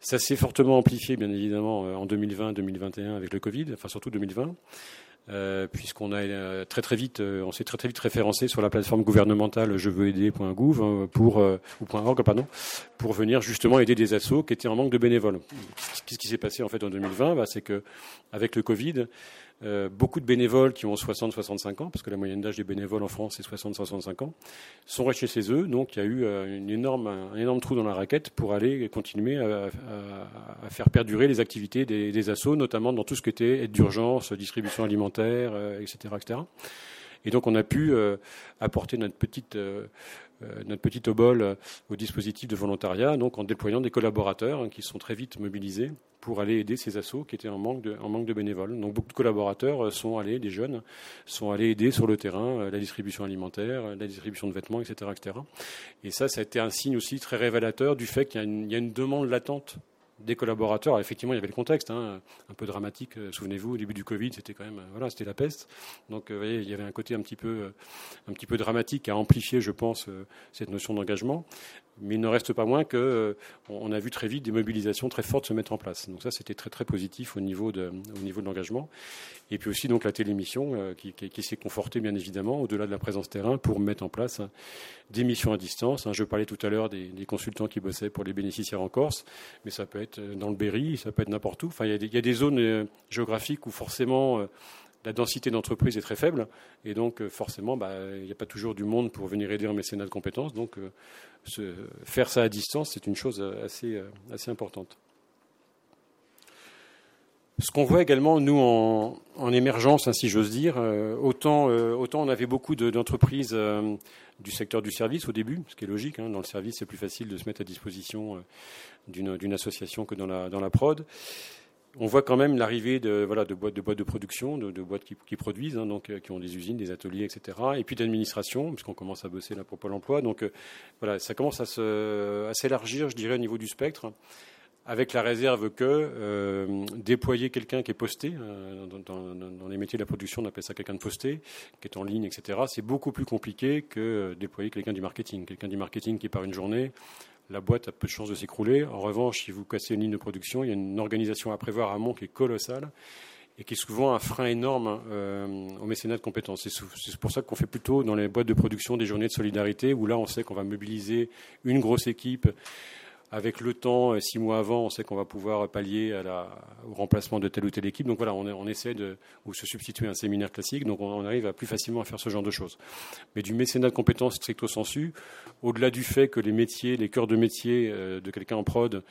Ça s'est fortement amplifié bien évidemment en 2020-2021 avec le Covid, enfin surtout 2020. Euh, puisqu'on a très très vite, on s'est très très vite référencé sur la plateforme gouvernementale je veux hein, pour ou .org pardon pour venir justement aider des assos qui étaient en manque de bénévoles. Qu'est-ce qui s'est passé en fait en 2020 bah, C'est que avec le Covid, euh, beaucoup de bénévoles qui ont 60-65 ans, parce que la moyenne d'âge des bénévoles en France c'est 60-65 ans, sont restés chez eux. Donc il y a eu euh, énorme, un énorme trou dans la raquette pour aller continuer à, faire perdurer les activités des, des, assos, notamment dans tout ce qui était aide d'urgence, distribution alimentaire, etc., euh, etc. Et donc on a pu apporter notre petite euh, notre petit euh, au dispositif de volontariat, donc en déployant des collaborateurs hein, qui sont très vite mobilisés pour aller aider ces assos qui étaient en manque de, bénévoles. Donc beaucoup de collaborateurs euh, sont allés, des jeunes, sont allés aider sur le terrain la distribution alimentaire, la distribution de vêtements, etc.. Et ça, ça a été un signe aussi très révélateur du fait qu'il y a une demande latente des collaborateurs. effectivement, il y avait le contexte, hein, un peu dramatique. Euh, souvenez-vous, au début du Covid, c'était quand même, euh, voilà, c'était la peste. Donc, euh, vous voyez, il y avait un côté un petit peu, un petit peu dramatique à amplifier, je pense, cette notion d'engagement. Mais il ne reste pas moins que on a vu très vite des mobilisations très fortes se mettre en place. Donc ça, c'était très très positif au niveau de, au niveau de l'engagement. Et puis aussi donc la télémission qui, qui, s'est confortée bien évidemment au-delà de la présence terrain pour mettre en place des missions à distance. Hein. Je parlais tout à l'heure des, consultants qui bossaient pour les bénéficiaires en Corse, mais ça peut être dans le Berry, ça peut être n'importe où. Enfin, il y, a des, zones euh, géographiques où forcément euh, la densité d'entreprise est très faible, et donc euh, forcément, bah, il n'y a pas toujours du monde pour venir aider en mécénat de compétences. Donc, se, faire ça à distance, c'est une chose assez, assez importante. Ce qu'on voit également, nous, en, en émergence, hein, si j'ose dire, autant, on avait beaucoup d'entreprises du secteur du service au début, ce qui est logique. Hein. dans le service, c'est plus facile de se mettre à disposition euh, d'une association que dans la, dans la prod. On voit quand même l'arrivée de, voilà, de, boîtes, de production, de, boîtes qui, produisent, hein, donc, euh, qui ont des usines, des ateliers, etc. Et puis d'administration, puisqu'on commence à bosser là pour Pôle emploi. Donc euh, voilà, ça commence à s'élargir, je dirais, au niveau du spectre avec la réserve que euh, déployer quelqu'un qui est posté, euh, dans, les métiers de la production on appelle ça quelqu'un de posté, qui est en ligne, etc., c'est beaucoup plus compliqué que déployer quelqu'un du marketing. Quelqu'un du marketing qui part une journée, la boîte a peu de chances de s'écrouler. En revanche, si vous cassez une ligne de production, il y a une organisation à prévoir à Mont qui est colossale et qui est souvent un frein énorme euh, au mécénat de compétences. C'est pour ça qu'on fait plutôt dans les boîtes de production des journées de solidarité, où là on sait qu'on va mobiliser une grosse équipe avec le temps, euh, six mois avant, on sait qu'on va pouvoir pallier au remplacement de telle ou telle équipe. Donc voilà, on, essaie de ou se substituer à un séminaire classique. Donc on, arrive plus facilement à faire ce genre de choses. Mais du mécénat de compétences stricto sensu, au-delà du fait que les métiers, les cœurs de métier euh, de quelqu'un en prod,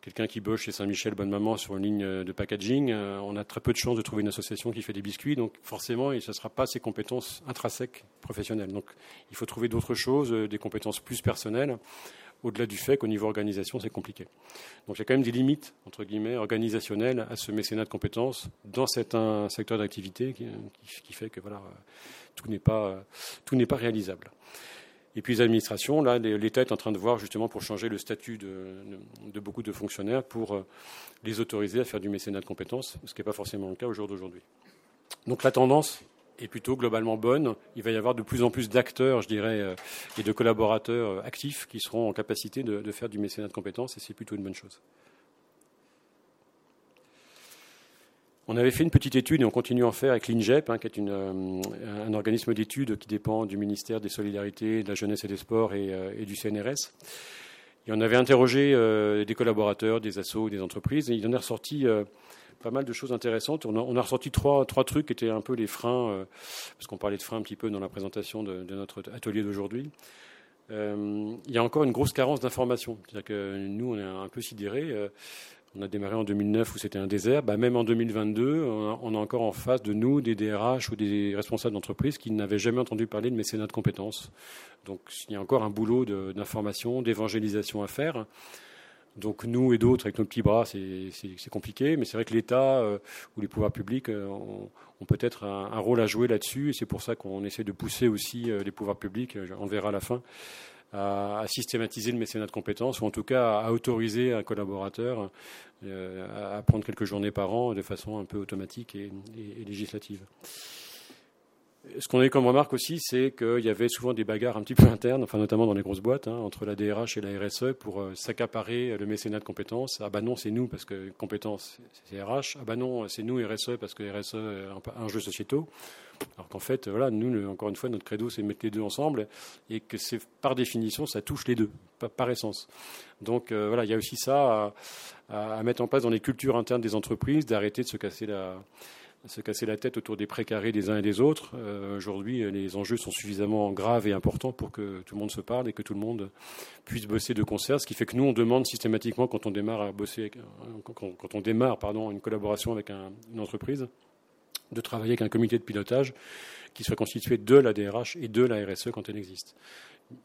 quelqu'un qui bosse chez Saint-Michel Bonne Maman sur une ligne euh, de packaging, on a très peu de chances de trouver une association qui fait des biscuits. Donc forcément, ce ne sera pas ses compétences intrinsèques professionnelles. Donc il faut trouver d'autres choses, des compétences plus personnelles au-delà du fait qu'au niveau organisation, c'est compliqué. Donc il y a quand même des limites, entre guillemets, organisationnelles à ce mécénat de compétences dans certains secteurs d'activité qui, fait que voilà, tout n'est pas, pas réalisable. Et puis les administrations, là, l'État est en train de voir justement pour changer le statut de, de, beaucoup de fonctionnaires pour euh, les autoriser à faire du mécénat de compétences, ce qui n'est pas forcément le cas au jour d'aujourd'hui. Donc la tendance, est plutôt globalement bonne. Il va y avoir de plus en plus d'acteurs, je dirais, euh, et de collaborateurs euh, actifs qui seront en capacité de, faire du mécénat de compétences, et c'est plutôt une bonne chose. On avait fait une petite étude et on continue à en faire avec l'INGEP, hein, qui est euh, un organisme d'études qui dépend du ministère des Solidarités, de la Jeunesse et des Sports et, du CNRS. Et on avait interrogé des collaborateurs, des assos, des entreprises, et il en est ressorti pas mal de choses intéressantes. On a, ressorti trois, trois trucs qui étaient un peu les freins, euh, parce qu'on parlait de freins un petit peu dans la présentation de, notre atelier d'aujourd'hui. Euh, il y a encore une grosse carence d'information. C'est-à-dire que nous, on est un peu sidérés. Euh, on a démarré en 2009 où c'était un désert. Bah, même en 2022, on a, encore en face de nous des DRH ou des responsables d'entreprise qui n'avaient jamais entendu parler de mécénat de compétences. Donc il y a encore un boulot d'information, d'évangélisation à faire. Donc nous et d'autres, avec nos petits bras, c'est compliqué, mais c'est vrai que l'État euh, ou les pouvoirs publics euh, ont, peut-être un, rôle à jouer là-dessus, et c'est pour ça qu'on essaie de pousser aussi euh, les pouvoirs publics, on verra à la fin, à, systématiser le mécénat de compétences, ou en tout cas à autoriser un collaborateur à prendre quelques journées par an de façon un peu automatique et législative. Ce qu'on a eu comme remarque aussi, c'est qu'il y avait souvent des bagarres un petit peu internes, enfin notamment dans les grosses boîtes, hein, entre la DRH et la RSE pour euh, s'accaparer le mécénat de compétences. Ah bah non, c'est nous parce que compétences, c'est RH. Ah bah non, c'est nous RSE parce que RSE est un jeu sociétaux. Alors qu'en fait, voilà, nous, encore une fois, notre credo, c'est de mettre les deux ensemble et que c'est par définition, ça touche les deux, par, essence. Donc euh, voilà, il y a aussi ça à, à, mettre en place dans les cultures internes des entreprises, d'arrêter de se casser la se casser la tête autour des précarés des uns et des autres. Aujourd'hui, les enjeux sont suffisamment graves et importants pour que tout le monde se parle et que tout le monde puisse bosser de concert. Ce qui fait que nous, on demande systématiquement quand on démarre à bosser, quand on démarre, pardon, une collaboration avec une entreprise, de travailler avec un comité de pilotage qui soit constitué de la DRH et de la RSE quand elle existe.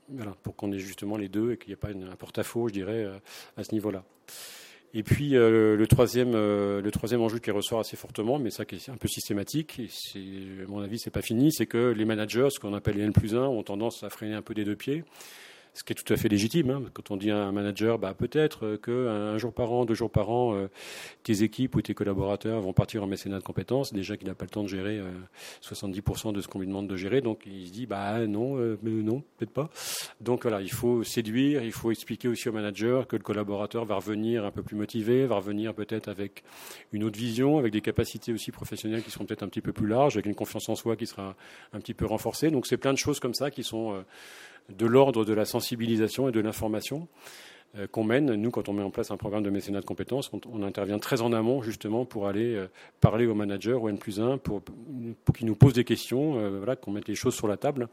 Voilà, pour qu'on ait justement les deux et qu'il n'y ait pas un porte-à-faux, je dirais, euh, à ce niveau-là. Et puis euh, le troisième, euh, le troisième enjeu qui ressort assez fortement, mais ça qui est un peu systématique, et à mon avis c'est pas fini, c'est que les managers, ce qu'on appelle les N plus 1, ont tendance à freiner un peu des deux pieds ce qui est tout à fait légitime. Hein. Quand on dit à un manager, bah, peut-être qu'un jour par an, deux jours par an, euh, tes équipes ou tes collaborateurs vont partir en mécénat de compétences, déjà qu'il n'a pas le temps de gérer 70% euh, de ce qu'on lui demande de gérer, donc il se dit, bah non, euh, mais non, peut-être pas. Donc voilà, il faut séduire, il faut expliquer aussi au manager que le collaborateur va revenir un peu plus motivé, va revenir peut-être avec une autre vision, avec des capacités aussi professionnelles qui seront peut-être un petit peu plus larges, avec une confiance en soi qui sera un petit peu renforcée. Donc c'est plein de choses comme ça qui sont de l'ordre de la sensibilisation et de l'information euh, qu'on mène. Nous, quand on met en place un programme de mécénat de compétences, on, intervient très en amont justement pour aller euh, parler aux managers, au N plus 1, pour, pour qu'ils nous posent des questions, euh, voilà, qu'on mette les choses sur la table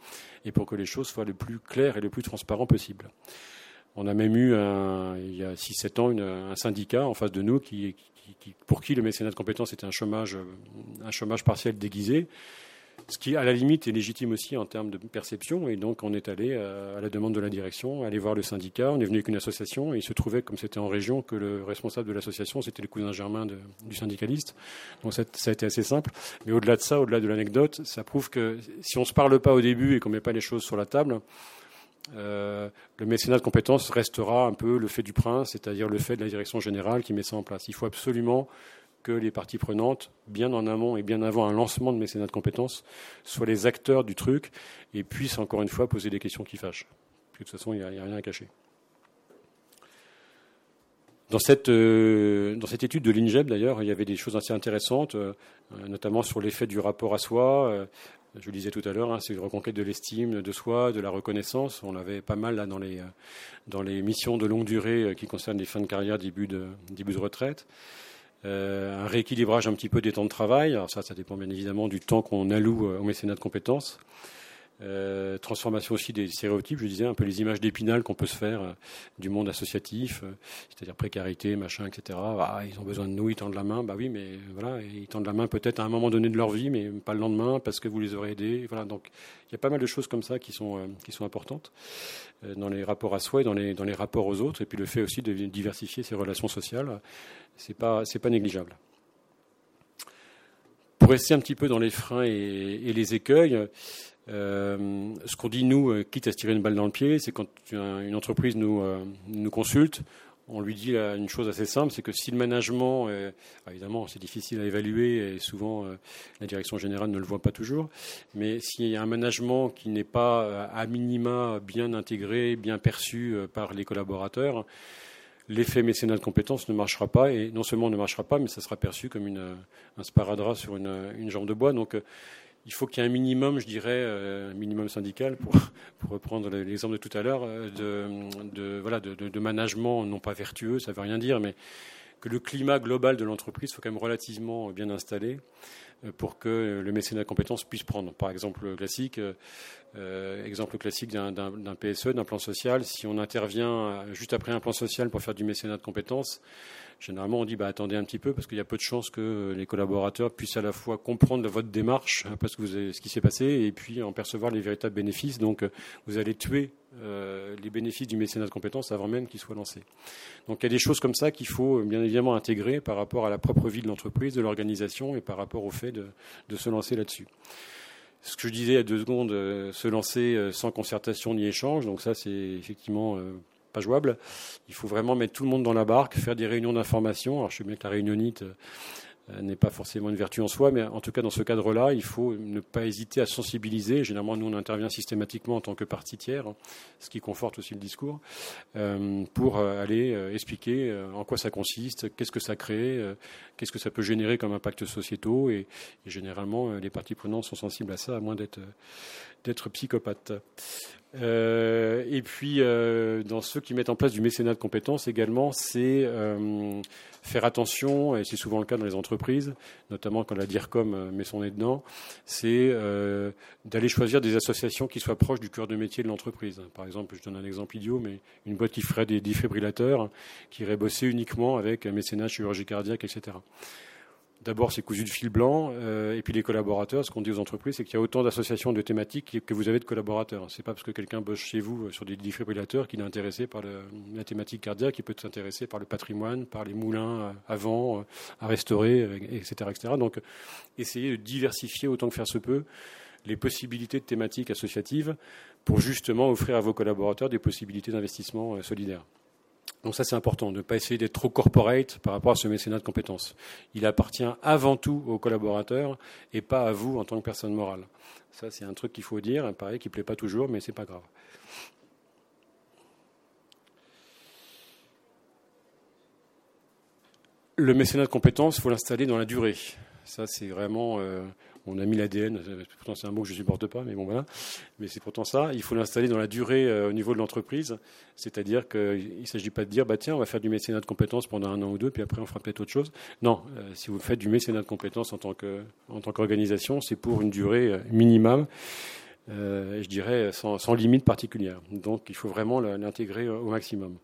et pour que les choses soient le plus claires et le plus transparent possible. On a même eu, il y a 6-7 ans, un syndicat en face de nous qui, pour qui le mécénat de compétences était un chômage, un chômage partiel déguisé ce qui, à la limite, est légitime aussi en termes de perception. Et donc, on est allé, euh, à la demande de la direction, aller voir le syndicat. On est venu avec une association et il se trouvait, comme c'était en région, que le responsable de l'association, c'était le cousin germain du syndicaliste. Donc, ça, a été assez simple. Mais au-delà de ça, au-delà de l'anecdote, ça prouve que si on ne se parle pas au début et qu'on ne met pas les choses sur la table, euh, le mécénat de compétences restera un peu le fait du prince, c'est-à-dire le fait de la direction générale qui met ça en place. Il faut absolument que les parties prenantes, bien en amont et bien avant un lancement de mécénat de compétences, soient les acteurs du truc et puissent encore une fois poser des questions qui fâchent. de toute façon, il n'y a, rien à cacher. Dans cette, euh, étude de l'INGEB, d'ailleurs, il y avait des choses assez intéressantes, euh, notamment sur l'effet du rapport à soi. Euh, je le disais tout à l'heure, hein, c'est une reconquête de l'estime de soi, de la reconnaissance. On l'avait pas mal là dans les, missions de longue durée qui concernent les fins de carrière, début de retraite. Euh, un rééquilibrage un petit peu des temps de travail. Alors ça, ça dépend bien évidemment du temps qu'on alloue euh, au mécénat de compétences. Euh, transformation aussi des stéréotypes, je disais, un peu les images d'épinal qu'on peut se faire euh, du monde associatif, euh, c'est-à-dire précarité, machin, etc. Ah, ils ont besoin de nous, ils tendent la main, bah oui, mais voilà, ils tendent la main peut-être à un moment donné de leur vie, mais pas le lendemain parce que vous les aurez aidés. Voilà, donc il y a pas mal de choses comme ça qui sont, qui sont importantes dans les rapports à soi et dans les, dans les rapports aux autres, et puis le fait aussi de diversifier ses relations sociales, c'est pas, c'est pas négligeable. Pour rester un petit peu dans les freins et, et les écueils, euh, ce qu'on dit, nous, euh, quitte à se tirer une balle dans le pied, c'est quand une entreprise nous, euh, nous consulte, on lui dit une chose assez simple, c'est que si le management, évidemment c'est difficile à évaluer et souvent la direction générale ne le voit pas toujours, mais s'il y a un management qui n'est pas à minima bien intégré, bien perçu par les collaborateurs, l'effet mécénat de compétences ne marchera pas et non seulement ne marchera pas, mais ça sera perçu comme une, un sparadrap sur une, une jambe de bois. Donc il faut qu'il y ait un minimum, je dirais, euh, un minimum syndical, pour, <laughs> reprendre l'exemple de tout à l'heure, euh, de, voilà, de, management non pas vertueux, ça ne veut rien dire, mais que le climat global de l'entreprise soit quand même relativement bien installé euh, pour que le mécénat de puisse prendre. Par exemple classique, exemple classique d'un PSE, d'un plan social, si on intervient juste après un plan social pour faire du mécénat de compétences, généralement on dit bah, attendez un petit peu parce qu'il y a peu de chances que les collaborateurs puissent à la fois comprendre votre démarche, hein, parce que vous ce qui s'est passé, et puis en percevoir les véritables bénéfices. Donc euh, vous allez tuer euh, les bénéfices du mécénat de compétences avant même qu'il soit lancé. Donc il y a des choses comme ça qu'il faut euh, bien évidemment intégrer par rapport à la propre vie de l'entreprise, de l'organisation et par rapport au fait de se lancer là-dessus ce que je disais à deux secondes, se lancer sans concertation ni échange. Donc ça, c'est effectivement pas jouable. Il faut vraiment mettre tout le monde dans la barque, faire des réunions d'information. Alors je sais bien la réunionite euh, n'est pas forcément une vertu en soi, mais en tout cas dans ce cadre-là, il faut ne pas hésiter à sensibiliser. Généralement, nous on intervient systématiquement en tant que partie tiers, ce qui conforte aussi le discours, euh, pour euh, aller expliquer en quoi ça consiste, qu'est-ce que ça crée, qu'est-ce que ça peut générer comme impact sociétaux. Et, généralement, les parties prenantes sont sensibles à ça, à moins d'être d'être psychopathe. Euh, et puis, euh, dans ceux qui mettent en place du mécénat de compétences également, c'est euh, faire attention, et c'est souvent le cas dans les entreprises, notamment quand la DIRCOM met son nez dedans, c'est d'aller choisir des associations qui soient proches du cœur de métier de l'entreprise. Par exemple, je donne un exemple idiot, mais une boîte qui ferait des défibrillateurs, qui irait bosser uniquement avec un mécénat chirurgie cardiaque, etc. D'abord, c'est cousu de fil blanc, euh, et puis les collaborateurs. Ce qu'on dit aux entreprises, c'est qu'il y a autant d'associations de thématiques que vous avez de collaborateurs. C'est pas parce que quelqu'un bosse chez vous euh, sur des défibrillateurs qu'il est intéressé par la thématique cardiaque. Il peut s'intéresser par le patrimoine, par les moulins à vent, à restaurer, etc.. Donc, essayer de diversifier autant que faire se peut les possibilités de thématiques associatives pour justement offrir à vos collaborateurs des possibilités d'investissement euh, solidaire. Donc ça, c'est important, de ne pas essayer d'être trop corporate par rapport à ce mécénat de compétences. Il appartient avant tout aux collaborateurs et pas à vous en tant que personne morale. Ça, c'est un truc qu'il faut dire, pareil, qui ne plaît pas toujours, mais c'est pas grave. Le mécénat de compétences, il faut l'installer dans la durée. Ça, c'est vraiment euh, on a mis l'ADN, pourtant c'est un mot que je ne supporte pas, mais bon voilà. Mais c'est pourtant ça. Il faut l'installer dans la durée euh, au niveau de l'entreprise. C'est-à-dire qu'il ne s'agit pas de dire, bah tiens, on va faire du mécénat de compétences pendant un an ou deux, puis après on fera peut-être autre chose. Non, euh, si vous faites du mécénat de compétences en tant qu'organisation, c'est pour une durée euh, minimum. je dirais sans, limite particulière. Donc il faut vraiment l'intégrer au maximum.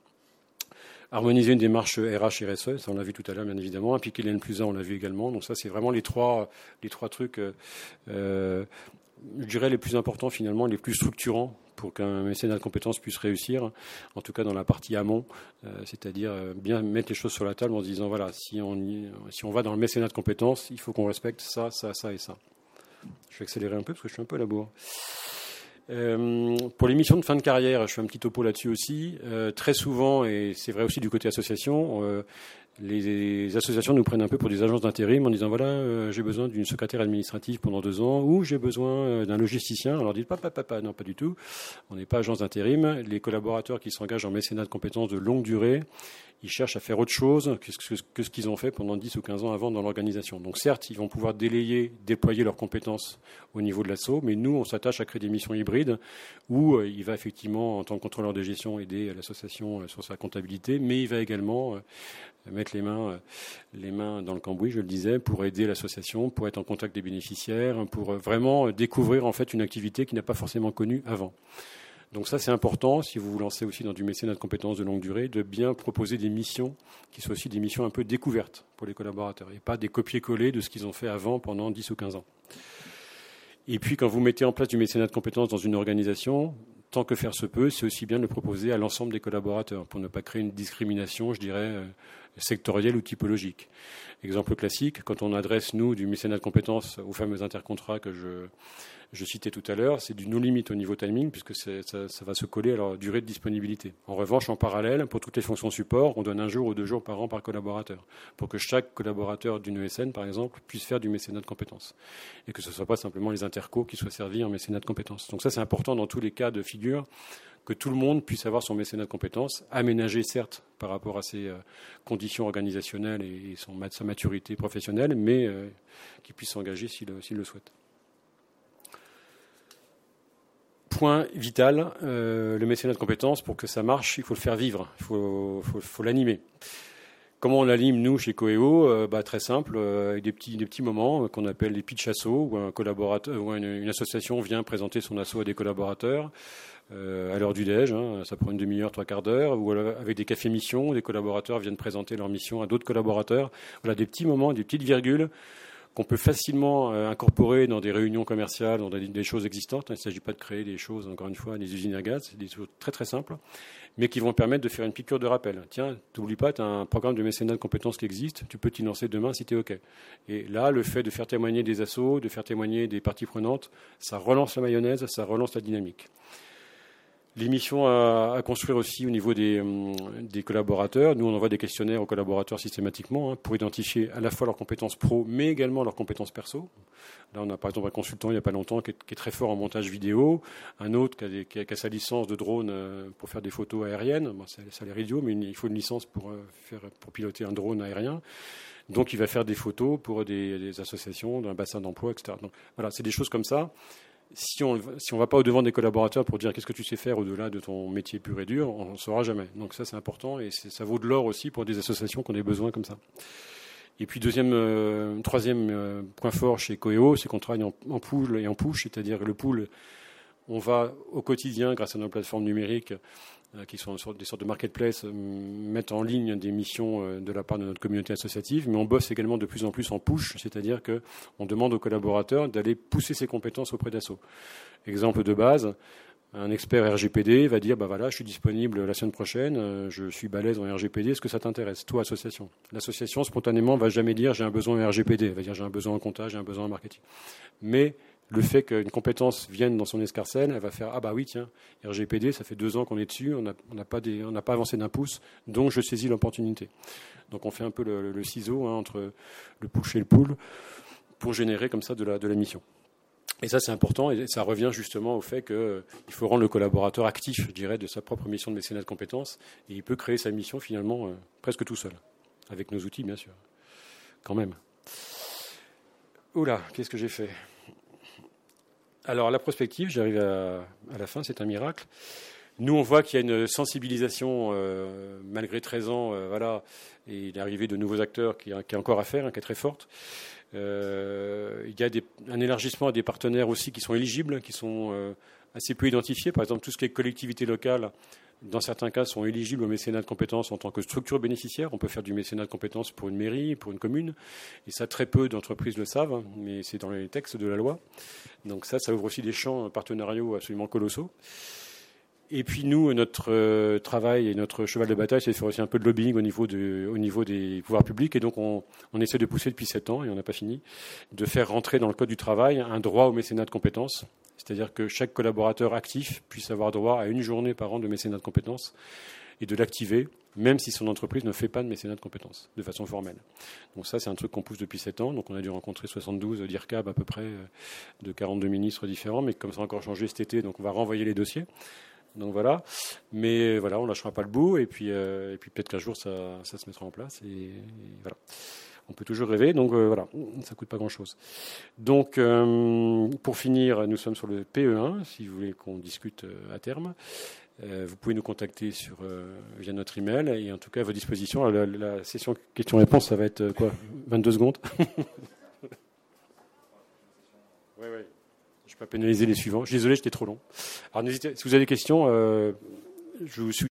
Harmoniser une démarche RH RSE, ça on l'a vu tout à l'heure bien évidemment. Impliquer l'N plus 1, on l'a vu également. Donc ça c'est vraiment les trois, les trois trucs, euh, euh, je dirais les plus importants finalement, les plus structurants pour qu'un mécénat de compétences puisse réussir, en tout cas dans la partie amont, euh, c'est-à-dire bien mettre les choses sur la table en se disant voilà, si on, si on va dans le mécénat de compétences, il faut qu'on respecte ça, ça, ça et ça. Je vais accélérer un peu parce que je suis un peu à la bourre. Euh, pour les missions de fin de carrière, je fais un petit topo là-dessus aussi. Euh, très souvent, et c'est vrai aussi du côté association, euh, les associations nous prennent un peu pour des agences d'intérim en disant voilà, euh, j'ai besoin d'une secrétaire administrative pendant deux ans ou j'ai besoin euh, d'un logisticien. Alors dites pas, pas, pas, non, pas du tout. On n'est pas agence d'intérim. Les collaborateurs qui s'engagent en mécénat de compétences de longue durée, ils cherchent à faire autre chose que ce, qu'ils ont fait pendant 10 ou 15 ans avant dans l'organisation. Donc certes, ils vont pouvoir délayer, déployer leurs compétences au niveau de l'assaut, mais nous, on s'attache à créer des missions hybrides où euh, il va effectivement, en tant que contrôleur de gestion, aider l'association sur sa comptabilité, mais il va également mettre les mains, euh, les mains dans le cambouis, je le disais, pour aider l'association, pour être en contact des bénéficiaires, pour euh, vraiment découvrir en fait une activité qui n'a pas forcément connue avant. Donc ça, c'est important, si vous vous lancez aussi dans du mécénat de compétences de longue durée, de bien proposer des missions qui soient aussi des missions un peu découvertes pour les collaborateurs, et pas des copier-coller de ce qu'ils ont fait avant pendant 10 ou 15 ans. Et puis, quand vous mettez en place du mécénat de compétences dans une organisation, tant que faire se peut, c'est aussi bien de le proposer à l'ensemble des collaborateurs pour ne pas créer une discrimination, je dirais, euh, sectorielle ou typologique. Exemple classique, quand on adresse, nous, du mécénat de compétences aux fameux intercontrats que je, je citais tout à l'heure, c'est du non-limite au niveau timing, puisque ça, va se coller à leur durée de disponibilité. En revanche, en parallèle, pour toutes les fonctions support, on donne un jour ou deux jours par an par collaborateur, pour que chaque collaborateur d'une ESN, par exemple, puisse faire du mécénat de compétences. Et que ce ne soit pas simplement les intercos qui soient servis en mécénat de compétences. Donc ça, c'est important dans tous les cas de figure que tout le monde puisse avoir son mécénat de compétences, aménagé certes par rapport à ses euh, conditions organisationnelles et son, sa maturité professionnelle, mais euh, qui puisse s'engager s'il le souhaite. Point vital, euh, le mécénat de compétences, pour que ça marche, il faut le faire vivre, il faut, l'animer. Comment on l'anime, nous, chez Coeo bah, Très simple, avec des petits, moments qu'on appelle les pitch assos, où un collaborateur, où une, association vient présenter son assaut à des collaborateurs. Euh, à l'heure du déj, hein, ça prend une demi-heure, trois quarts d'heure, ou avec des cafés missions, des collaborateurs viennent présenter leur mission à d'autres collaborateurs. Voilà des petits moments, des petites virgules qu'on peut facilement euh, incorporer dans des réunions commerciales, dans des, choses existantes. Il ne s'agit pas de créer des choses, encore une fois, des usines à gaz, c'est des choses très très simples, mais qui vont permettre de faire une piqûre de rappel. Tiens, n'oublie pas, tu as un programme de mécénat de compétences qui existe, tu peux t'y lancer demain si tu es OK. Et là, le fait de faire témoigner des assos, de faire témoigner des parties prenantes, ça relance la mayonnaise, ça relance la dynamique. Les missions à, construire aussi au niveau hum, des, collaborateurs. Nous, on envoie des questionnaires aux collaborateurs systématiquement hein, pour identifier à la fois leurs compétences pro, mais également leurs compétences perso. Là, on a par exemple un consultant il n'y a pas longtemps qui est, très fort en montage vidéo, un autre qui a, sa licence de drone euh, pour faire des photos aériennes. ça, a l'air idiot, mais il faut une licence pour, euh, pour piloter un drone aérien. Donc, il va faire des photos pour des, associations, d'un bassin d'emploi, etc. Donc, voilà, c'est des choses comme ça si on si on va pas au devant des collaborateurs pour dire qu'est-ce que tu sais faire au-delà de ton métier pur et dur, on ne saura jamais. Donc ça c'est important et ça vaut de l'or aussi pour des associations qui ont des besoins comme ça. Et puis deuxième, euh, troisième euh, point fort chez Coeo, c'est qu'on travaille en, en, pool et en push, c'est-à-dire le pool, on va au quotidien, grâce à nos plateformes numériques, qui sont des sortes de marketplace, euh, mettre en ligne des missions euh, de la part de notre communauté associative, mais on bosse également de plus en plus en push, c'est-à-dire qu'on demande aux collaborateurs d'aller pousser ses compétences auprès d'assaut. Exemple de base, un expert RGPD va dire bah voilà, je suis disponible la semaine prochaine, je suis balèze en RGPD, est-ce que ça t'intéresse, toi association? L'association spontanément va jamais dire j'ai un besoin en RGPD, elle va dire j'ai un besoin en comptage, j'ai un besoin en marketing. Mais le fait qu'une compétence vienne dans son escarcelle, elle va faire ah bah oui tiens RGPD ça fait deux ans qu'on est dessus, on n'a pas, avancé d'un pouce, donc je saisis l'opportunité. Donc on fait un peu le, ciseau hein, entre le push et le pull pour générer comme ça de la, mission. Et ça c'est important et ça revient justement au fait qu'il faut rendre le collaborateur actif, je dirais, de sa propre mission de mécénat de compétences et il peut créer sa mission finalement euh, presque tout seul, avec nos outils bien sûr, quand même. Oula, qu'est-ce que j'ai fait? Alors la prospective, j'arrive à, la fin, c'est un miracle. Nous, on voit qu'il y a une sensibilisation, euh, malgré 13 ans, euh, voilà, et l'arrivée de nouveaux acteurs qui, qui est encore à faire, hein, qui est très forte. Euh, il y a un élargissement à des partenaires aussi qui sont éligibles, qui sont assez peu identifiés. Par exemple, tout ce qui est collectivité locale, dans certains cas, sont éligibles au mécénat de compétences en tant que structure bénéficiaire. On peut faire du mécénat de compétences pour une mairie, pour une commune. Et ça, très peu d'entreprises le savent, mais c'est dans les textes de la loi. Donc ça, ça ouvre aussi des champs partenariaux absolument colossaux. Et puis nous, notre euh, travail et notre cheval de bataille, c'est de faire aussi un peu de lobbying au niveau, de, au niveau des pouvoirs publics. Et donc on, on essaie de pousser depuis sept ans, et on n'a pas fini, de faire rentrer dans le Code du travail un droit au mécénat de compétences c'est-à-dire que chaque collaborateur actif puisse avoir droit à une journée par an de mécénat de compétences et de l'activer, même si son entreprise ne fait pas de mécénat de compétences de façon formelle. Donc ça, c'est un truc qu'on pousse depuis 7 ans. Donc on a dû rencontrer 72 DIRCAB à peu près euh, de 42 ministres différents, mais comme ça a encore changé cet été, donc on va renvoyer les dossiers. Donc voilà, mais voilà, on lâchera pas le bout, et puis, euh, et puis peut-être qu'un jour ça, ça, se mettra en place, et voilà on peut toujours rêver. Donc euh, voilà, ça coûte pas grand-chose. Donc euh, pour finir, nous sommes sur le PE1, si vous voulez qu'on discute euh, à terme. vous pouvez nous contacter via notre email et en tout cas à vos dispositions. La, session questions-réponses, ça va être quoi 22 secondes? <laughs> Oui, oui. Je ne peux pas pénaliser les suivants. Je suis désolé, j'étais trop long. Alors, si vous avez des questions, je vous